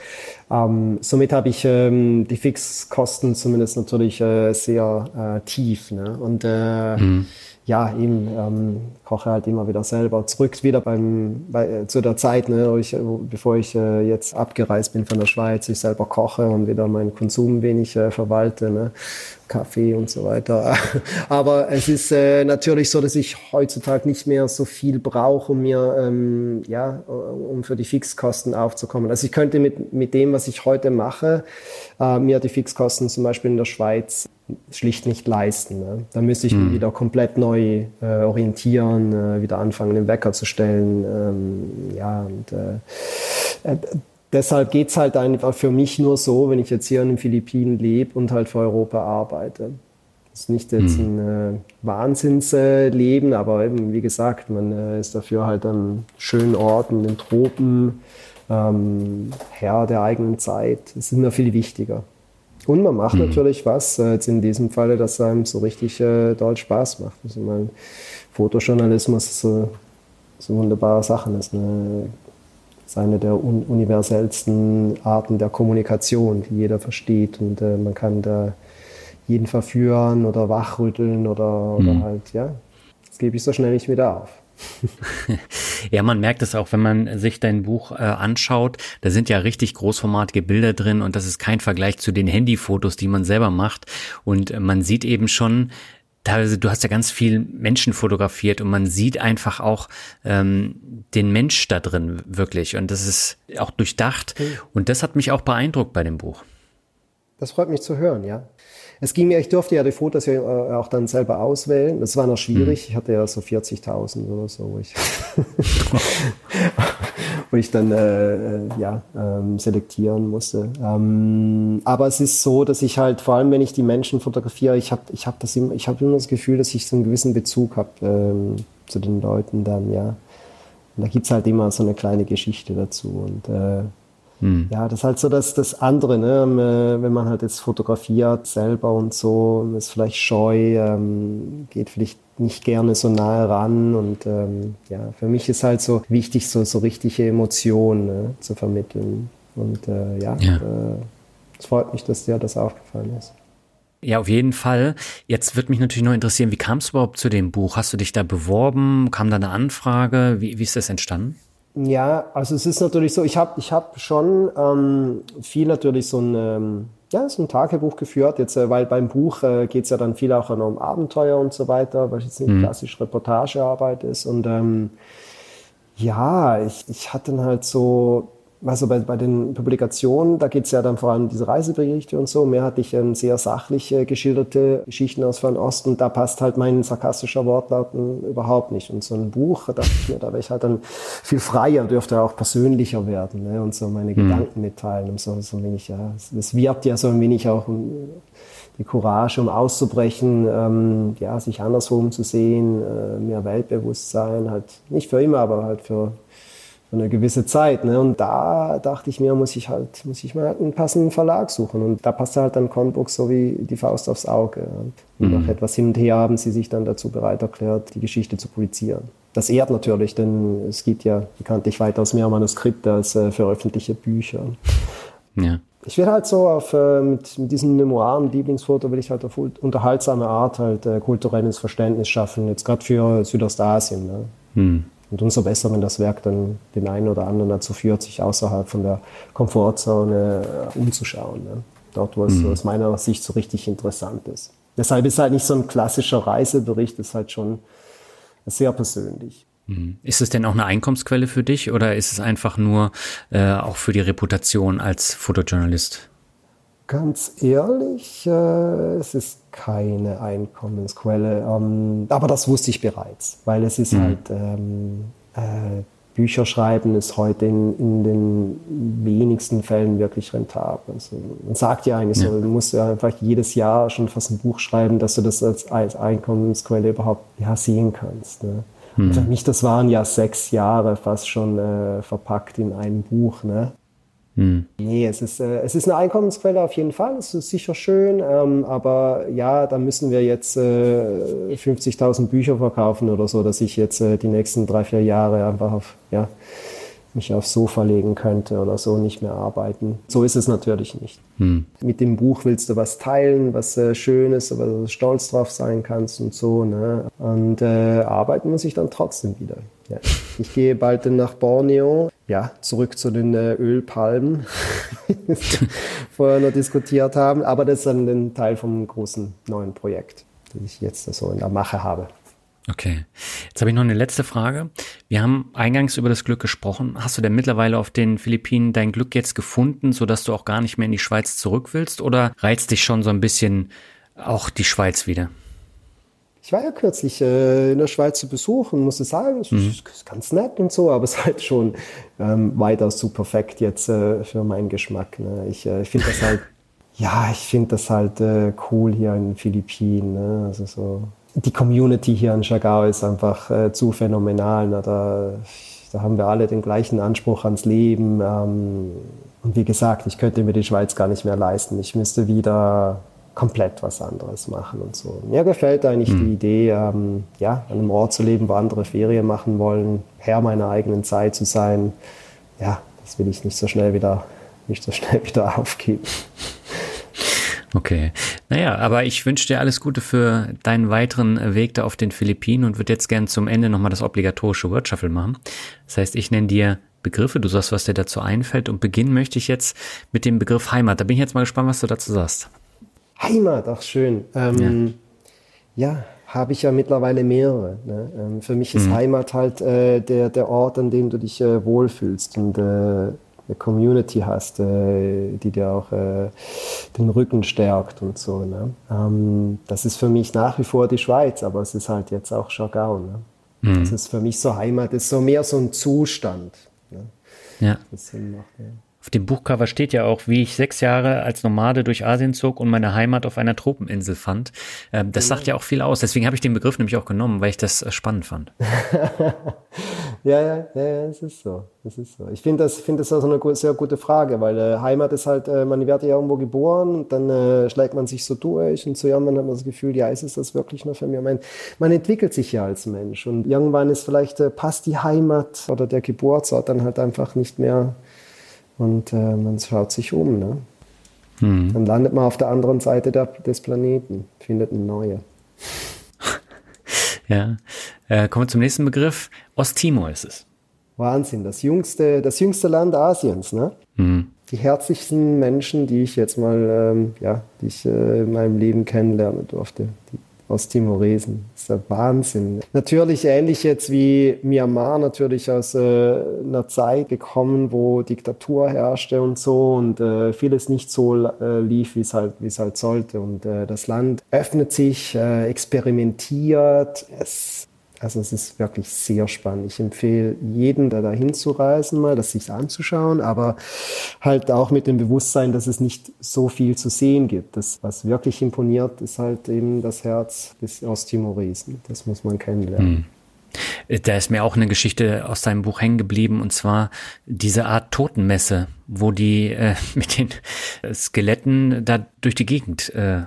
Ähm, somit habe ich ähm, die Fixkosten zumindest natürlich äh, sehr äh, tief. Ne? Und äh, hm ja, eben ähm, koche halt immer wieder selber. Zurück wieder beim, bei, äh, zu der Zeit, ne, wo ich, wo, bevor ich äh, jetzt abgereist bin von der Schweiz, ich selber koche und wieder meinen Konsum wenig äh, verwalte. Ne. Kaffee und so weiter. Aber es ist äh, natürlich so, dass ich heutzutage nicht mehr so viel brauche, um mir, ähm, ja, um für die Fixkosten aufzukommen. Also ich könnte mit, mit dem, was ich heute mache, äh, mir die Fixkosten zum Beispiel in der Schweiz schlicht nicht leisten. Ne? Da müsste ich mich hm. wieder komplett neu äh, orientieren, äh, wieder anfangen, den Wecker zu stellen. Ähm, ja, und äh, äh deshalb geht es halt einfach für mich nur so, wenn ich jetzt hier in den Philippinen lebe und halt für Europa arbeite. Das ist nicht jetzt hm. ein äh, Wahnsinnsleben, aber eben, wie gesagt, man äh, ist dafür halt an schönen Orten, in den Tropen, ähm, Herr der eigenen Zeit. Das ist mir viel wichtiger. Und man macht hm. natürlich was, äh, jetzt in diesem Falle, das einem so richtig äh, doll Spaß macht. Also mein Fotojournalismus ist so, so wunderbare Sache. Das ist eine ist eine der un universellsten Arten der Kommunikation, die jeder versteht. Und äh, man kann da jeden verführen oder wachrütteln oder, oder mhm. halt, ja, das gebe ich so schnell nicht wieder auf. ja, man merkt es auch, wenn man sich dein Buch äh, anschaut. Da sind ja richtig großformatige Bilder drin und das ist kein Vergleich zu den Handyfotos, die man selber macht. Und man sieht eben schon, teilweise, du hast ja ganz viel Menschen fotografiert und man sieht einfach auch ähm, den Mensch da drin wirklich. Und das ist auch durchdacht. Und das hat mich auch beeindruckt bei dem Buch. Das freut mich zu hören, ja. Es ging mir, ich durfte ja die Fotos ja äh, auch dann selber auswählen. Das war noch schwierig. Mhm. Ich hatte ja so 40.000 oder so, wo ich, dann äh, äh, ja, ähm, selektieren musste. Ähm, aber es ist so, dass ich halt, vor allem wenn ich die Menschen fotografiere, ich habe ich hab immer, habe immer das Gefühl, dass ich so einen gewissen Bezug habe ähm, zu den Leuten dann, ja. Und da gibt's halt immer so eine kleine Geschichte dazu. Und äh, hm. Ja, das ist halt so das, das andere, ne? Ähm, äh, wenn man halt jetzt fotografiert selber und so, ist vielleicht scheu, ähm, geht vielleicht nicht gerne so nahe ran und ähm, ja, für mich ist halt so wichtig, so, so richtige Emotionen ne, zu vermitteln und äh, ja, ja. Äh, es freut mich, dass dir das aufgefallen ist. Ja, auf jeden Fall. Jetzt wird mich natürlich noch interessieren, wie kam es überhaupt zu dem Buch? Hast du dich da beworben? Kam da eine Anfrage? Wie, wie ist das entstanden? Ja, also es ist natürlich so, ich habe ich hab schon ähm, viel natürlich so ein, ähm, ja, so ein Tagebuch geführt, jetzt, äh, weil beim Buch äh, geht es ja dann viel auch um Abenteuer und so weiter, weil es jetzt nicht mhm. klassisch Reportagearbeit ist. Und ähm, ja, ich, ich hatte dann halt so also bei, bei den Publikationen, da geht es ja dann vor allem um diese Reiseberichte und so. Mehr hatte ich ähm, sehr sachlich äh, geschilderte Geschichten aus Fernost und da passt halt mein sarkastischer Wortlaut überhaupt nicht. Und so ein Buch, da da wäre ich halt dann viel freier, dürfte auch persönlicher werden ne? und so meine mhm. Gedanken mitteilen. Und so, so ein wenig, ja, es wirbt ja so ein wenig auch um die Courage, um auszubrechen, ähm, ja, sich andersrum zu sehen, äh, mehr Weltbewusstsein, halt nicht für immer, aber halt für eine gewisse Zeit. Ne? Und da dachte ich mir, muss ich halt, muss ich mal einen passenden Verlag suchen. Und da passte halt dann Conbooks so wie die Faust aufs Auge. Und mhm. nach etwas hin und her haben sie sich dann dazu bereit erklärt, die Geschichte zu publizieren. Das ehrt natürlich, denn es gibt ja bekanntlich weitaus mehr Manuskripte als äh, veröffentlichte Bücher. Ja. Ich will halt so auf, äh, mit, mit diesen Memoiren, Lieblingsfoto, will ich halt auf unterhaltsame Art halt äh, kulturelles Verständnis schaffen, jetzt gerade für Südostasien. Ne? Hm. Und umso besser, wenn das Werk dann den einen oder anderen dazu führt, sich außerhalb von der Komfortzone äh, umzuschauen. Ne? Dort, wo es mhm. aus meiner Sicht so richtig interessant ist. Deshalb ist halt nicht so ein klassischer Reisebericht, ist halt schon sehr persönlich. Mhm. Ist es denn auch eine Einkommensquelle für dich oder ist es einfach nur äh, auch für die Reputation als Fotojournalist? Ganz ehrlich, äh, es ist keine Einkommensquelle. Ähm, aber das wusste ich bereits, weil es ist mhm. halt, ähm, äh, Bücher schreiben ist heute in, in, den wenigsten Fällen wirklich rentabel. Also man sagt ja eigentlich ja. so, du musst ja einfach jedes Jahr schon fast ein Buch schreiben, dass du das als, als Einkommensquelle überhaupt ja, sehen kannst. Ne? Mhm. Für mich, das waren ja sechs Jahre fast schon äh, verpackt in einem Buch. Ne? Hm. Nee, es ist, äh, es ist eine Einkommensquelle auf jeden Fall. Es ist sicher schön, ähm, aber ja, da müssen wir jetzt äh, 50.000 Bücher verkaufen oder so, dass ich jetzt äh, die nächsten drei, vier Jahre einfach auf, ja, mich aufs Sofa legen könnte oder so, nicht mehr arbeiten. So ist es natürlich nicht. Hm. Mit dem Buch willst du was teilen, was äh, schön ist, aber du stolz drauf sein kannst und so. Ne? Und äh, arbeiten muss ich dann trotzdem wieder. Ja. Ich gehe bald nach Borneo ja, zurück zu den äh, Ölpalmen, die vorher noch diskutiert haben. Aber das ist dann ein Teil vom großen neuen Projekt, das ich jetzt so in der Mache habe. Okay. Jetzt habe ich noch eine letzte Frage. Wir haben eingangs über das Glück gesprochen. Hast du denn mittlerweile auf den Philippinen dein Glück jetzt gefunden, sodass du auch gar nicht mehr in die Schweiz zurück willst? Oder reizt dich schon so ein bisschen auch die Schweiz wieder? Ich war ja kürzlich äh, in der Schweiz zu besuchen und musste sagen, es mhm. ist ganz nett und so, aber es ist halt schon ähm, weitaus zu perfekt jetzt äh, für meinen Geschmack. Ne? Ich, äh, ich finde das halt, ja, ich finde das halt äh, cool hier in den Philippinen. Ne? Also so die Community hier in Chagao ist einfach äh, zu phänomenal. Ne? Da, da haben wir alle den gleichen Anspruch ans Leben. Ähm, und wie gesagt, ich könnte mir die Schweiz gar nicht mehr leisten. Ich müsste wieder komplett was anderes machen und so. Mir gefällt eigentlich mhm. die Idee, ähm, ja, an einem Ort zu leben, wo andere Ferien machen wollen, Herr meiner eigenen Zeit zu sein. Ja, das will ich nicht so schnell wieder, nicht so schnell wieder aufgeben. Okay. Naja, aber ich wünsche dir alles Gute für deinen weiteren Weg da auf den Philippinen und würde jetzt gern zum Ende nochmal das obligatorische Word Shuffle machen. Das heißt, ich nenne dir Begriffe, du sagst, was dir dazu einfällt und beginnen möchte ich jetzt mit dem Begriff Heimat. Da bin ich jetzt mal gespannt, was du dazu sagst. Heimat, ach schön. Ähm, ja, ja habe ich ja mittlerweile mehrere. Ne? Ähm, für mich ist mhm. Heimat halt äh, der, der Ort, an dem du dich äh, wohlfühlst und äh, eine Community hast, äh, die dir auch äh, den Rücken stärkt und so. Ne? Ähm, das ist für mich nach wie vor die Schweiz, aber es ist halt jetzt auch Schagau. Ne? Mhm. Das ist für mich so Heimat, ist so mehr so ein Zustand. Ne? Ja. Das Sinn macht, ja. Auf dem Buchcover steht ja auch, wie ich sechs Jahre als Nomade durch Asien zog und meine Heimat auf einer Tropeninsel fand. Ähm, das sagt ja auch viel aus. Deswegen habe ich den Begriff nämlich auch genommen, weil ich das äh, spannend fand. ja, ja, ja, ja, es ist so. Es ist so. Ich finde das, finde das also eine sehr gute Frage, weil äh, Heimat ist halt, äh, man wird ja irgendwo geboren und dann äh, schlägt man sich so durch und so irgendwann hat man das Gefühl, ja, ist es das wirklich nur für mich? Man, man entwickelt sich ja als Mensch und irgendwann ist vielleicht, äh, passt die Heimat oder der Geburtsort dann halt einfach nicht mehr und äh, man schaut sich um. Ne? Mhm. Dann landet man auf der anderen Seite der, des Planeten, findet eine neue. ja. Äh, kommen wir zum nächsten Begriff. Osttimor ist es. Wahnsinn, das jüngste, das jüngste Land Asiens, ne? Mhm. Die herzlichsten Menschen, die ich jetzt mal, ähm, ja, die ich äh, in meinem Leben kennenlernen durfte. Die aus Timoresen. Das ist der Wahnsinn. Natürlich ähnlich jetzt wie Myanmar, natürlich aus äh, einer Zeit gekommen, wo Diktatur herrschte und so und äh, vieles nicht so äh, lief, wie es halt, es halt sollte. Und äh, das Land öffnet sich, äh, experimentiert. Es also es ist wirklich sehr spannend. Ich empfehle jedem, da dahin zu reisen, mal das sich anzuschauen, aber halt auch mit dem Bewusstsein, dass es nicht so viel zu sehen gibt. Das, was wirklich imponiert, ist halt eben das Herz des Osttimoresen. Das muss man kennenlernen. Hm. Da ist mir auch eine Geschichte aus deinem Buch hängen geblieben und zwar diese Art Totenmesse, wo die äh, mit den Skeletten da durch die Gegend äh,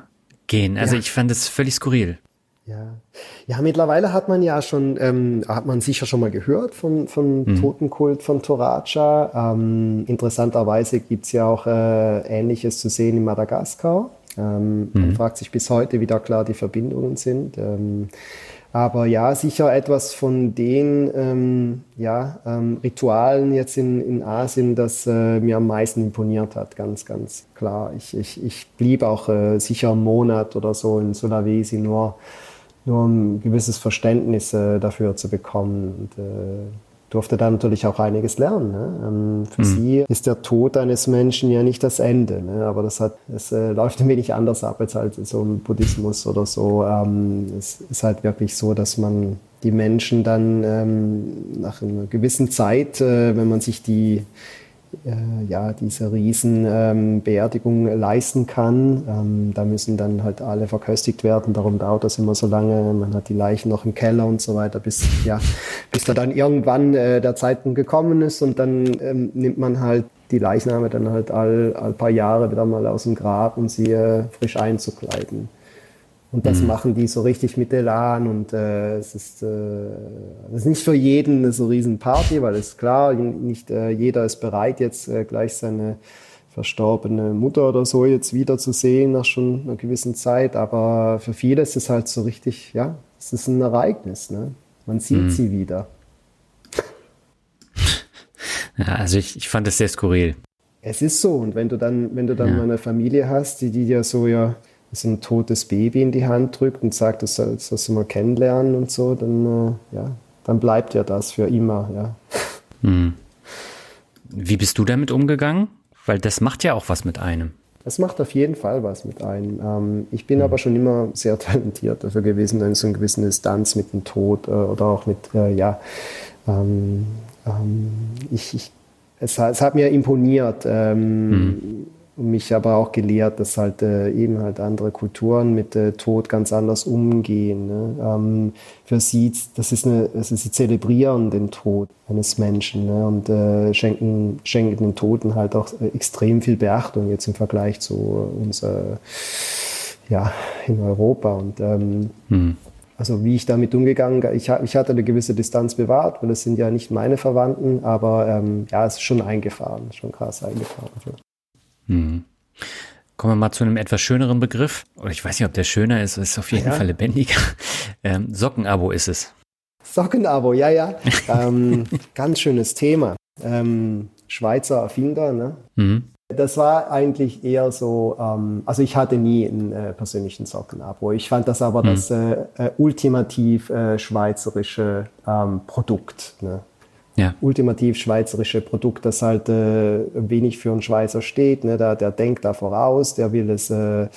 gehen. Also ja. ich fand es völlig skurril. Ja. ja, mittlerweile hat man ja schon, ähm, hat man sicher schon mal gehört von, von mhm. Totenkult von Toraja. Ähm, interessanterweise gibt's ja auch äh, Ähnliches zu sehen in Madagaskar. Ähm, mhm. Man fragt sich bis heute, wie da klar die Verbindungen sind. Ähm, aber ja, sicher etwas von den ähm, ja, ähm, Ritualen jetzt in, in Asien, das äh, mir am meisten imponiert hat, ganz, ganz klar. Ich, ich, ich blieb auch äh, sicher einen Monat oder so in Sulawesi nur nur um ein gewisses Verständnis äh, dafür zu bekommen. Und, äh, durfte da natürlich auch einiges lernen. Ne? Ähm, für mhm. sie ist der Tod eines Menschen ja nicht das Ende, ne? aber das hat, es äh, läuft ein wenig anders ab als halt so im Buddhismus oder so. Ähm, es ist halt wirklich so, dass man die Menschen dann ähm, nach einer gewissen Zeit, äh, wenn man sich die ja, diese Riesenbeerdigung ähm, leisten kann. Ähm, da müssen dann halt alle verköstigt werden. Darum dauert das immer so lange. Man hat die Leichen noch im Keller und so weiter, bis, ja, bis da dann irgendwann äh, der Zeitpunkt gekommen ist und dann ähm, nimmt man halt die Leichname dann halt all, all paar Jahre wieder mal aus dem Grab, um sie äh, frisch einzukleiden. Und das mhm. machen die so richtig mit Elan und äh, es ist, äh, das ist nicht für jeden eine so riesen Party, weil es klar, nicht äh, jeder ist bereit, jetzt äh, gleich seine verstorbene Mutter oder so jetzt wieder zu sehen nach schon einer gewissen Zeit. Aber für viele ist es halt so richtig, ja, es ist ein Ereignis. Ne? Man sieht mhm. sie wieder. Ja, also ich, ich fand es sehr skurril. Es ist so. Und wenn du dann, wenn du dann ja. mal eine Familie hast, die, die dir so ja so ein totes Baby in die Hand drückt und sagt, das sollst, das du mal kennenlernen und so, dann, äh, ja, dann bleibt ja das für immer, ja. Hm. Wie bist du damit umgegangen? Weil das macht ja auch was mit einem. Es macht auf jeden Fall was mit einem. Ähm, ich bin mhm. aber schon immer sehr talentiert dafür gewesen, in so einer gewissen Distanz mit dem Tod äh, oder auch mit, äh, ja, ähm, ähm, ich, ich, es, es, hat mir imponiert. Ähm, mhm und mich aber auch gelehrt, dass halt äh, eben halt andere Kulturen mit äh, Tod ganz anders umgehen. Ne? Ähm, für sie, das ist eine, also sie zelebrieren den Tod eines Menschen ne? und äh, schenken, schenken den Toten halt auch äh, extrem viel Beachtung jetzt im Vergleich zu uns ja, in Europa. Und ähm, hm. Also wie ich damit umgegangen, ich, ich hatte eine gewisse Distanz bewahrt, weil das sind ja nicht meine Verwandten, aber ähm, ja, es ist schon eingefahren, schon krass eingefahren. So. Hm. Kommen wir mal zu einem etwas schöneren Begriff. Oder ich weiß nicht, ob der schöner ist, ist auf jeden ja. Fall lebendiger. Ähm, Sockenabo ist es. Sockenabo, ja, ja. ähm, ganz schönes Thema. Ähm, Schweizer Erfinder, ne? Mhm. Das war eigentlich eher so, ähm, also ich hatte nie einen äh, persönlichen Sockenabo. Ich fand das aber mhm. das äh, äh, ultimativ äh, schweizerische ähm, Produkt. Ne? Ja. ultimativ schweizerische Produkt, das halt äh, wenig für einen Schweizer steht. Ne? Der, der denkt da voraus, der will es, äh,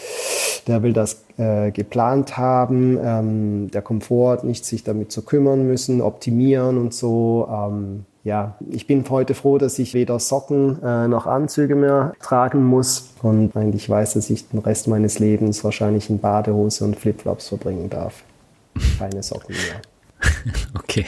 der will das äh, geplant haben, ähm, der Komfort, nicht sich damit zu kümmern müssen, optimieren und so. Ähm, ja, ich bin heute froh, dass ich weder Socken äh, noch Anzüge mehr tragen muss und eigentlich weiß, dass ich den Rest meines Lebens wahrscheinlich in Badehose und Flipflops verbringen darf. Keine Socken mehr. Okay,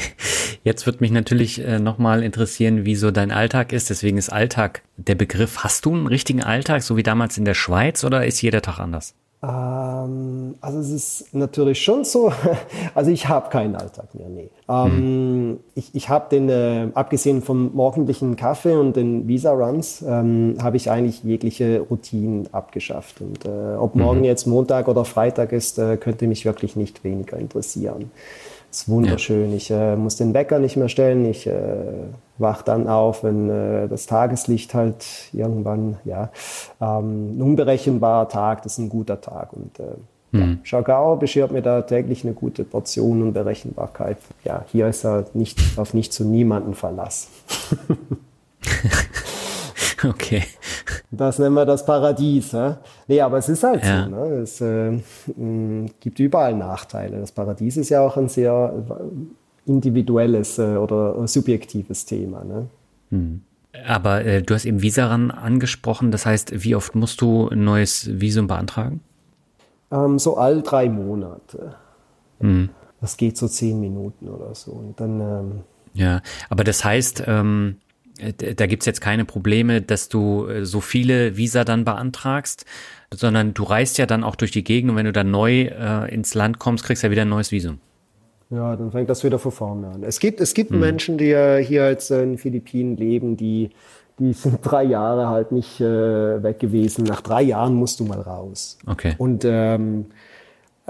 jetzt wird mich natürlich äh, nochmal interessieren, wie so dein Alltag ist. Deswegen ist Alltag der Begriff. Hast du einen richtigen Alltag, so wie damals in der Schweiz, oder ist jeder Tag anders? Ähm, also es ist natürlich schon so, also ich habe keinen Alltag mehr, nee. Ähm, mhm. Ich, ich habe den, äh, abgesehen vom morgendlichen Kaffee und den Visa-Runs, ähm, habe ich eigentlich jegliche Routinen abgeschafft. Und äh, ob morgen mhm. jetzt Montag oder Freitag ist, äh, könnte mich wirklich nicht weniger interessieren ist wunderschön. Ja. Ich äh, muss den Wecker nicht mehr stellen. Ich äh, wach dann auf, wenn äh, das Tageslicht halt irgendwann, ja, ähm, ein unberechenbarer Tag, das ist ein guter Tag. Und äh, hm. ja, Chagau beschert mir da täglich eine gute Portion und Berechenbarkeit. Ja, hier ist er nicht auf nicht zu niemanden Verlass. okay. Das nennen wir das Paradies. Ja? Nee, aber es ist halt ja. so. Ne? Es äh, gibt überall Nachteile. Das Paradies ist ja auch ein sehr individuelles äh, oder subjektives Thema. Ne? Hm. Aber äh, du hast eben Visaran angesprochen. Das heißt, wie oft musst du ein neues Visum beantragen? Ähm, so all drei Monate. Hm. Das geht so zehn Minuten oder so. Und dann, ähm, ja, aber das heißt, ähm, äh, da gibt's jetzt keine Probleme, dass du äh, so viele Visa dann beantragst, sondern du reist ja dann auch durch die Gegend und wenn du dann neu äh, ins Land kommst, kriegst du ja wieder ein neues Visum. Ja, dann fängt das wieder von vorne an. Es gibt, es gibt hm. Menschen, die hier jetzt in den Philippinen leben, die, die sind drei Jahre halt nicht äh, weg gewesen. Nach drei Jahren musst du mal raus. Okay. Und ähm,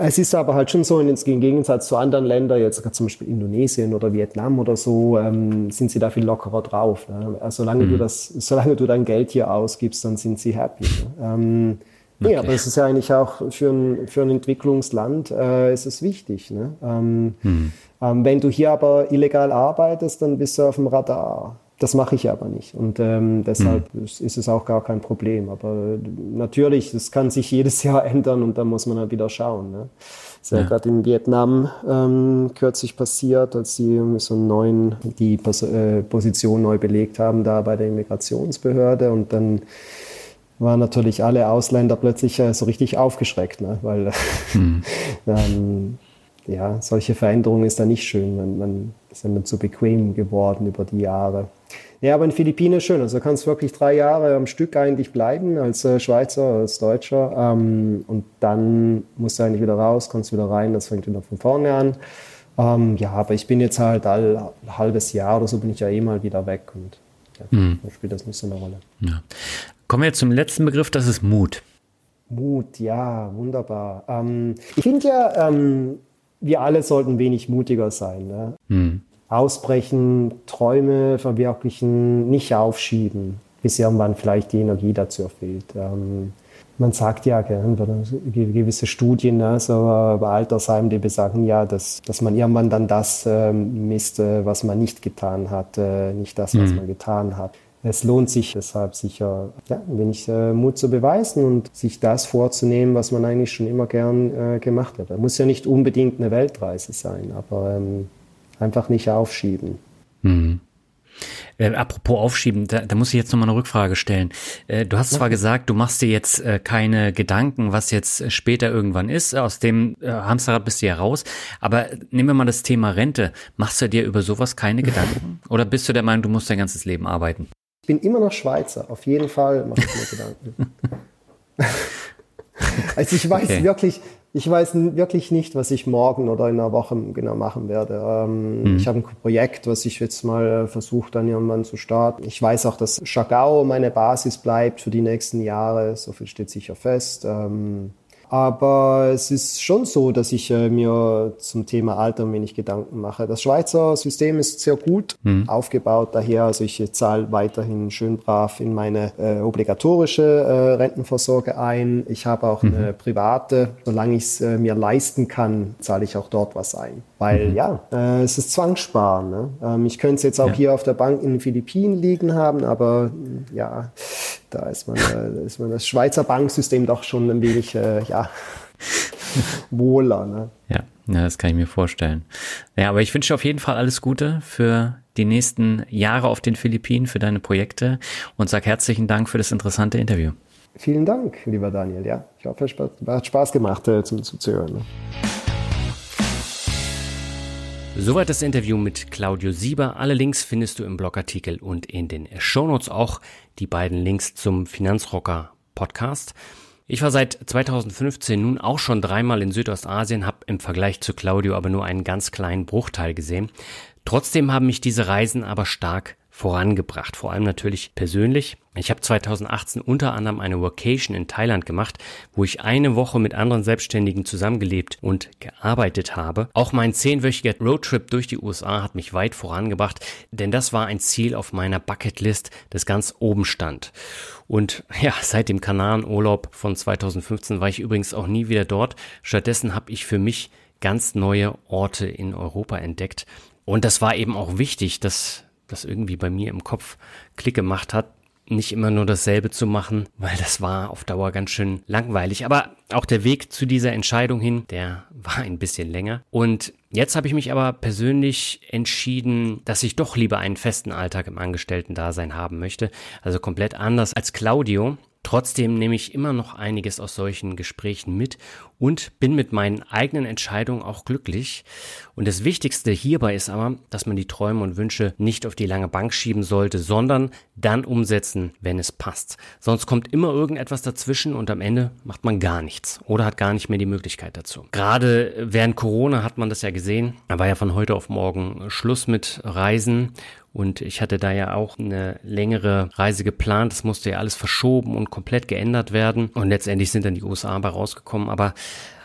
es ist aber halt schon so, im Gegensatz zu anderen Ländern, jetzt zum Beispiel Indonesien oder Vietnam oder so, ähm, sind sie da viel lockerer drauf. Ne? Also solange, mhm. du das, solange du dein Geld hier ausgibst, dann sind sie happy. Ne? Ähm, okay. Ja, aber es ist ja eigentlich auch für ein, für ein Entwicklungsland äh, ist es wichtig. Ne? Ähm, mhm. ähm, wenn du hier aber illegal arbeitest, dann bist du auf dem Radar. Das mache ich aber nicht. Und ähm, deshalb mhm. ist es auch gar kein Problem. Aber natürlich, das kann sich jedes Jahr ändern und da muss man halt wieder schauen. Ne? Das ist ja, ja gerade in Vietnam ähm, kürzlich passiert, als sie so einen neuen, die Pos äh, Position neu belegt haben, da bei der Immigrationsbehörde. Und dann waren natürlich alle Ausländer plötzlich äh, so richtig aufgeschreckt, ne? weil mhm. ähm, ja, solche Veränderungen ist da nicht schön. Man, man ist dann zu bequem geworden über die Jahre. Ja, aber in Philippinen ist schön. Also du kannst wirklich drei Jahre am Stück eigentlich bleiben als äh, Schweizer, als Deutscher. Ähm, und dann musst du eigentlich wieder raus, kommst wieder rein, das fängt wieder von vorne an. Ähm, ja, aber ich bin jetzt halt all ein halbes Jahr oder so bin ich ja eh mal wieder weg und ja, mhm. dann spielt das nicht so eine Rolle. Ja. Kommen wir jetzt zum letzten Begriff, das ist Mut. Mut, ja, wunderbar. Ähm, ich finde ja, ähm, wir alle sollten wenig mutiger sein. Ne? Mhm. ausbrechen, Träume verwirklichen, nicht aufschieben, bis irgendwann vielleicht die Energie dazu fehlt. Ähm, man sagt ja, gewisse Studien, ne, so bei Altersheim, die besagen ja, dass, dass man irgendwann dann das ähm, misst, äh, was man nicht getan hat, äh, nicht das, was mhm. man getan hat. Es lohnt sich deshalb sicher, ja, ein wenig äh, Mut zu beweisen und sich das vorzunehmen, was man eigentlich schon immer gern äh, gemacht hat. Das muss ja nicht unbedingt eine Weltreise sein, aber ähm, einfach nicht aufschieben. Mhm. Äh, apropos Aufschieben, da, da muss ich jetzt nochmal eine Rückfrage stellen. Äh, du hast zwar gesagt, du machst dir jetzt äh, keine Gedanken, was jetzt später irgendwann ist. Aus dem äh, Hamsterrad bist du ja raus. Aber nehmen wir mal das Thema Rente. Machst du dir über sowas keine Gedanken? Oder bist du der Meinung, du musst dein ganzes Leben arbeiten? Ich bin immer noch Schweizer. Auf jeden Fall mache ich mir Gedanken. also ich weiß okay. wirklich, ich weiß wirklich nicht, was ich morgen oder in einer Woche genau machen werde. Ähm, mhm. Ich habe ein Projekt, was ich jetzt mal versuche, dann irgendwann zu starten. Ich weiß auch, dass Chagau meine Basis bleibt für die nächsten Jahre. So viel steht sicher fest. Ähm, aber es ist schon so, dass ich äh, mir zum Thema Alter ein wenig Gedanken mache. Das Schweizer System ist sehr gut mhm. aufgebaut, daher, also ich zahle weiterhin schön brav in meine äh, obligatorische äh, Rentenvorsorge ein. Ich habe auch mhm. eine private, solange ich es äh, mir leisten kann, zahle ich auch dort was ein. Weil mhm. ja, äh, es ist Zwangssparen. Ne? Ähm, ich könnte es jetzt auch ja. hier auf der Bank in den Philippinen liegen haben, aber ja, da ist man, äh, ist man das Schweizer Banksystem doch schon ein wenig, äh, ja, wohler. Ne? Ja, ja, das kann ich mir vorstellen. Ja, aber ich wünsche auf jeden Fall alles Gute für die nächsten Jahre auf den Philippinen, für deine Projekte und sag herzlichen Dank für das interessante Interview. Vielen Dank, lieber Daniel. Ja, ich hoffe, es hat Spaß gemacht, äh, zum, zum Zuhören. Ne? Soweit das Interview mit Claudio Sieber. Alle Links findest du im Blogartikel und in den Shownotes auch die beiden Links zum Finanzrocker Podcast. Ich war seit 2015 nun auch schon dreimal in Südostasien, habe im Vergleich zu Claudio aber nur einen ganz kleinen Bruchteil gesehen. Trotzdem haben mich diese Reisen aber stark vorangebracht, vor allem natürlich persönlich. Ich habe 2018 unter anderem eine Workation in Thailand gemacht, wo ich eine Woche mit anderen Selbstständigen zusammengelebt und gearbeitet habe. Auch mein zehnwöchiger Roadtrip durch die USA hat mich weit vorangebracht, denn das war ein Ziel auf meiner Bucketlist, das ganz oben stand. Und ja, seit dem Kanarenurlaub von 2015 war ich übrigens auch nie wieder dort. Stattdessen habe ich für mich ganz neue Orte in Europa entdeckt. Und das war eben auch wichtig, dass das irgendwie bei mir im Kopf Klick gemacht hat, nicht immer nur dasselbe zu machen, weil das war auf Dauer ganz schön langweilig. Aber auch der Weg zu dieser Entscheidung hin, der war ein bisschen länger. Und jetzt habe ich mich aber persönlich entschieden, dass ich doch lieber einen festen Alltag im Angestellten-Dasein haben möchte. Also komplett anders als Claudio. Trotzdem nehme ich immer noch einiges aus solchen Gesprächen mit und bin mit meinen eigenen Entscheidungen auch glücklich. Und das Wichtigste hierbei ist aber, dass man die Träume und Wünsche nicht auf die lange Bank schieben sollte, sondern dann umsetzen, wenn es passt. Sonst kommt immer irgendetwas dazwischen und am Ende macht man gar nichts oder hat gar nicht mehr die Möglichkeit dazu. Gerade während Corona hat man das ja gesehen. Da war ja von heute auf morgen Schluss mit Reisen und ich hatte da ja auch eine längere Reise geplant. Das musste ja alles verschoben und komplett geändert werden. Und letztendlich sind dann die USA bei rausgekommen. Aber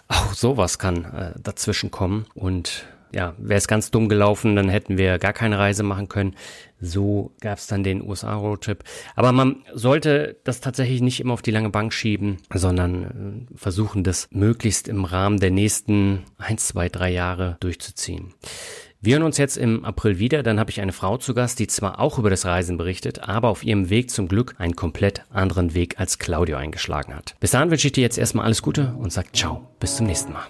auch sowas kann äh, dazwischen kommen. Und ja, wäre es ganz dumm gelaufen, dann hätten wir gar keine Reise machen können. So gab es dann den USA-Roadtrip. Aber man sollte das tatsächlich nicht immer auf die lange Bank schieben, sondern äh, versuchen, das möglichst im Rahmen der nächsten eins, zwei, drei Jahre durchzuziehen. Wir hören uns jetzt im April wieder, dann habe ich eine Frau zu Gast, die zwar auch über das Reisen berichtet, aber auf ihrem Weg zum Glück einen komplett anderen Weg als Claudio eingeschlagen hat. Bis dahin wünsche ich dir jetzt erstmal alles Gute und sag ciao, bis zum nächsten Mal.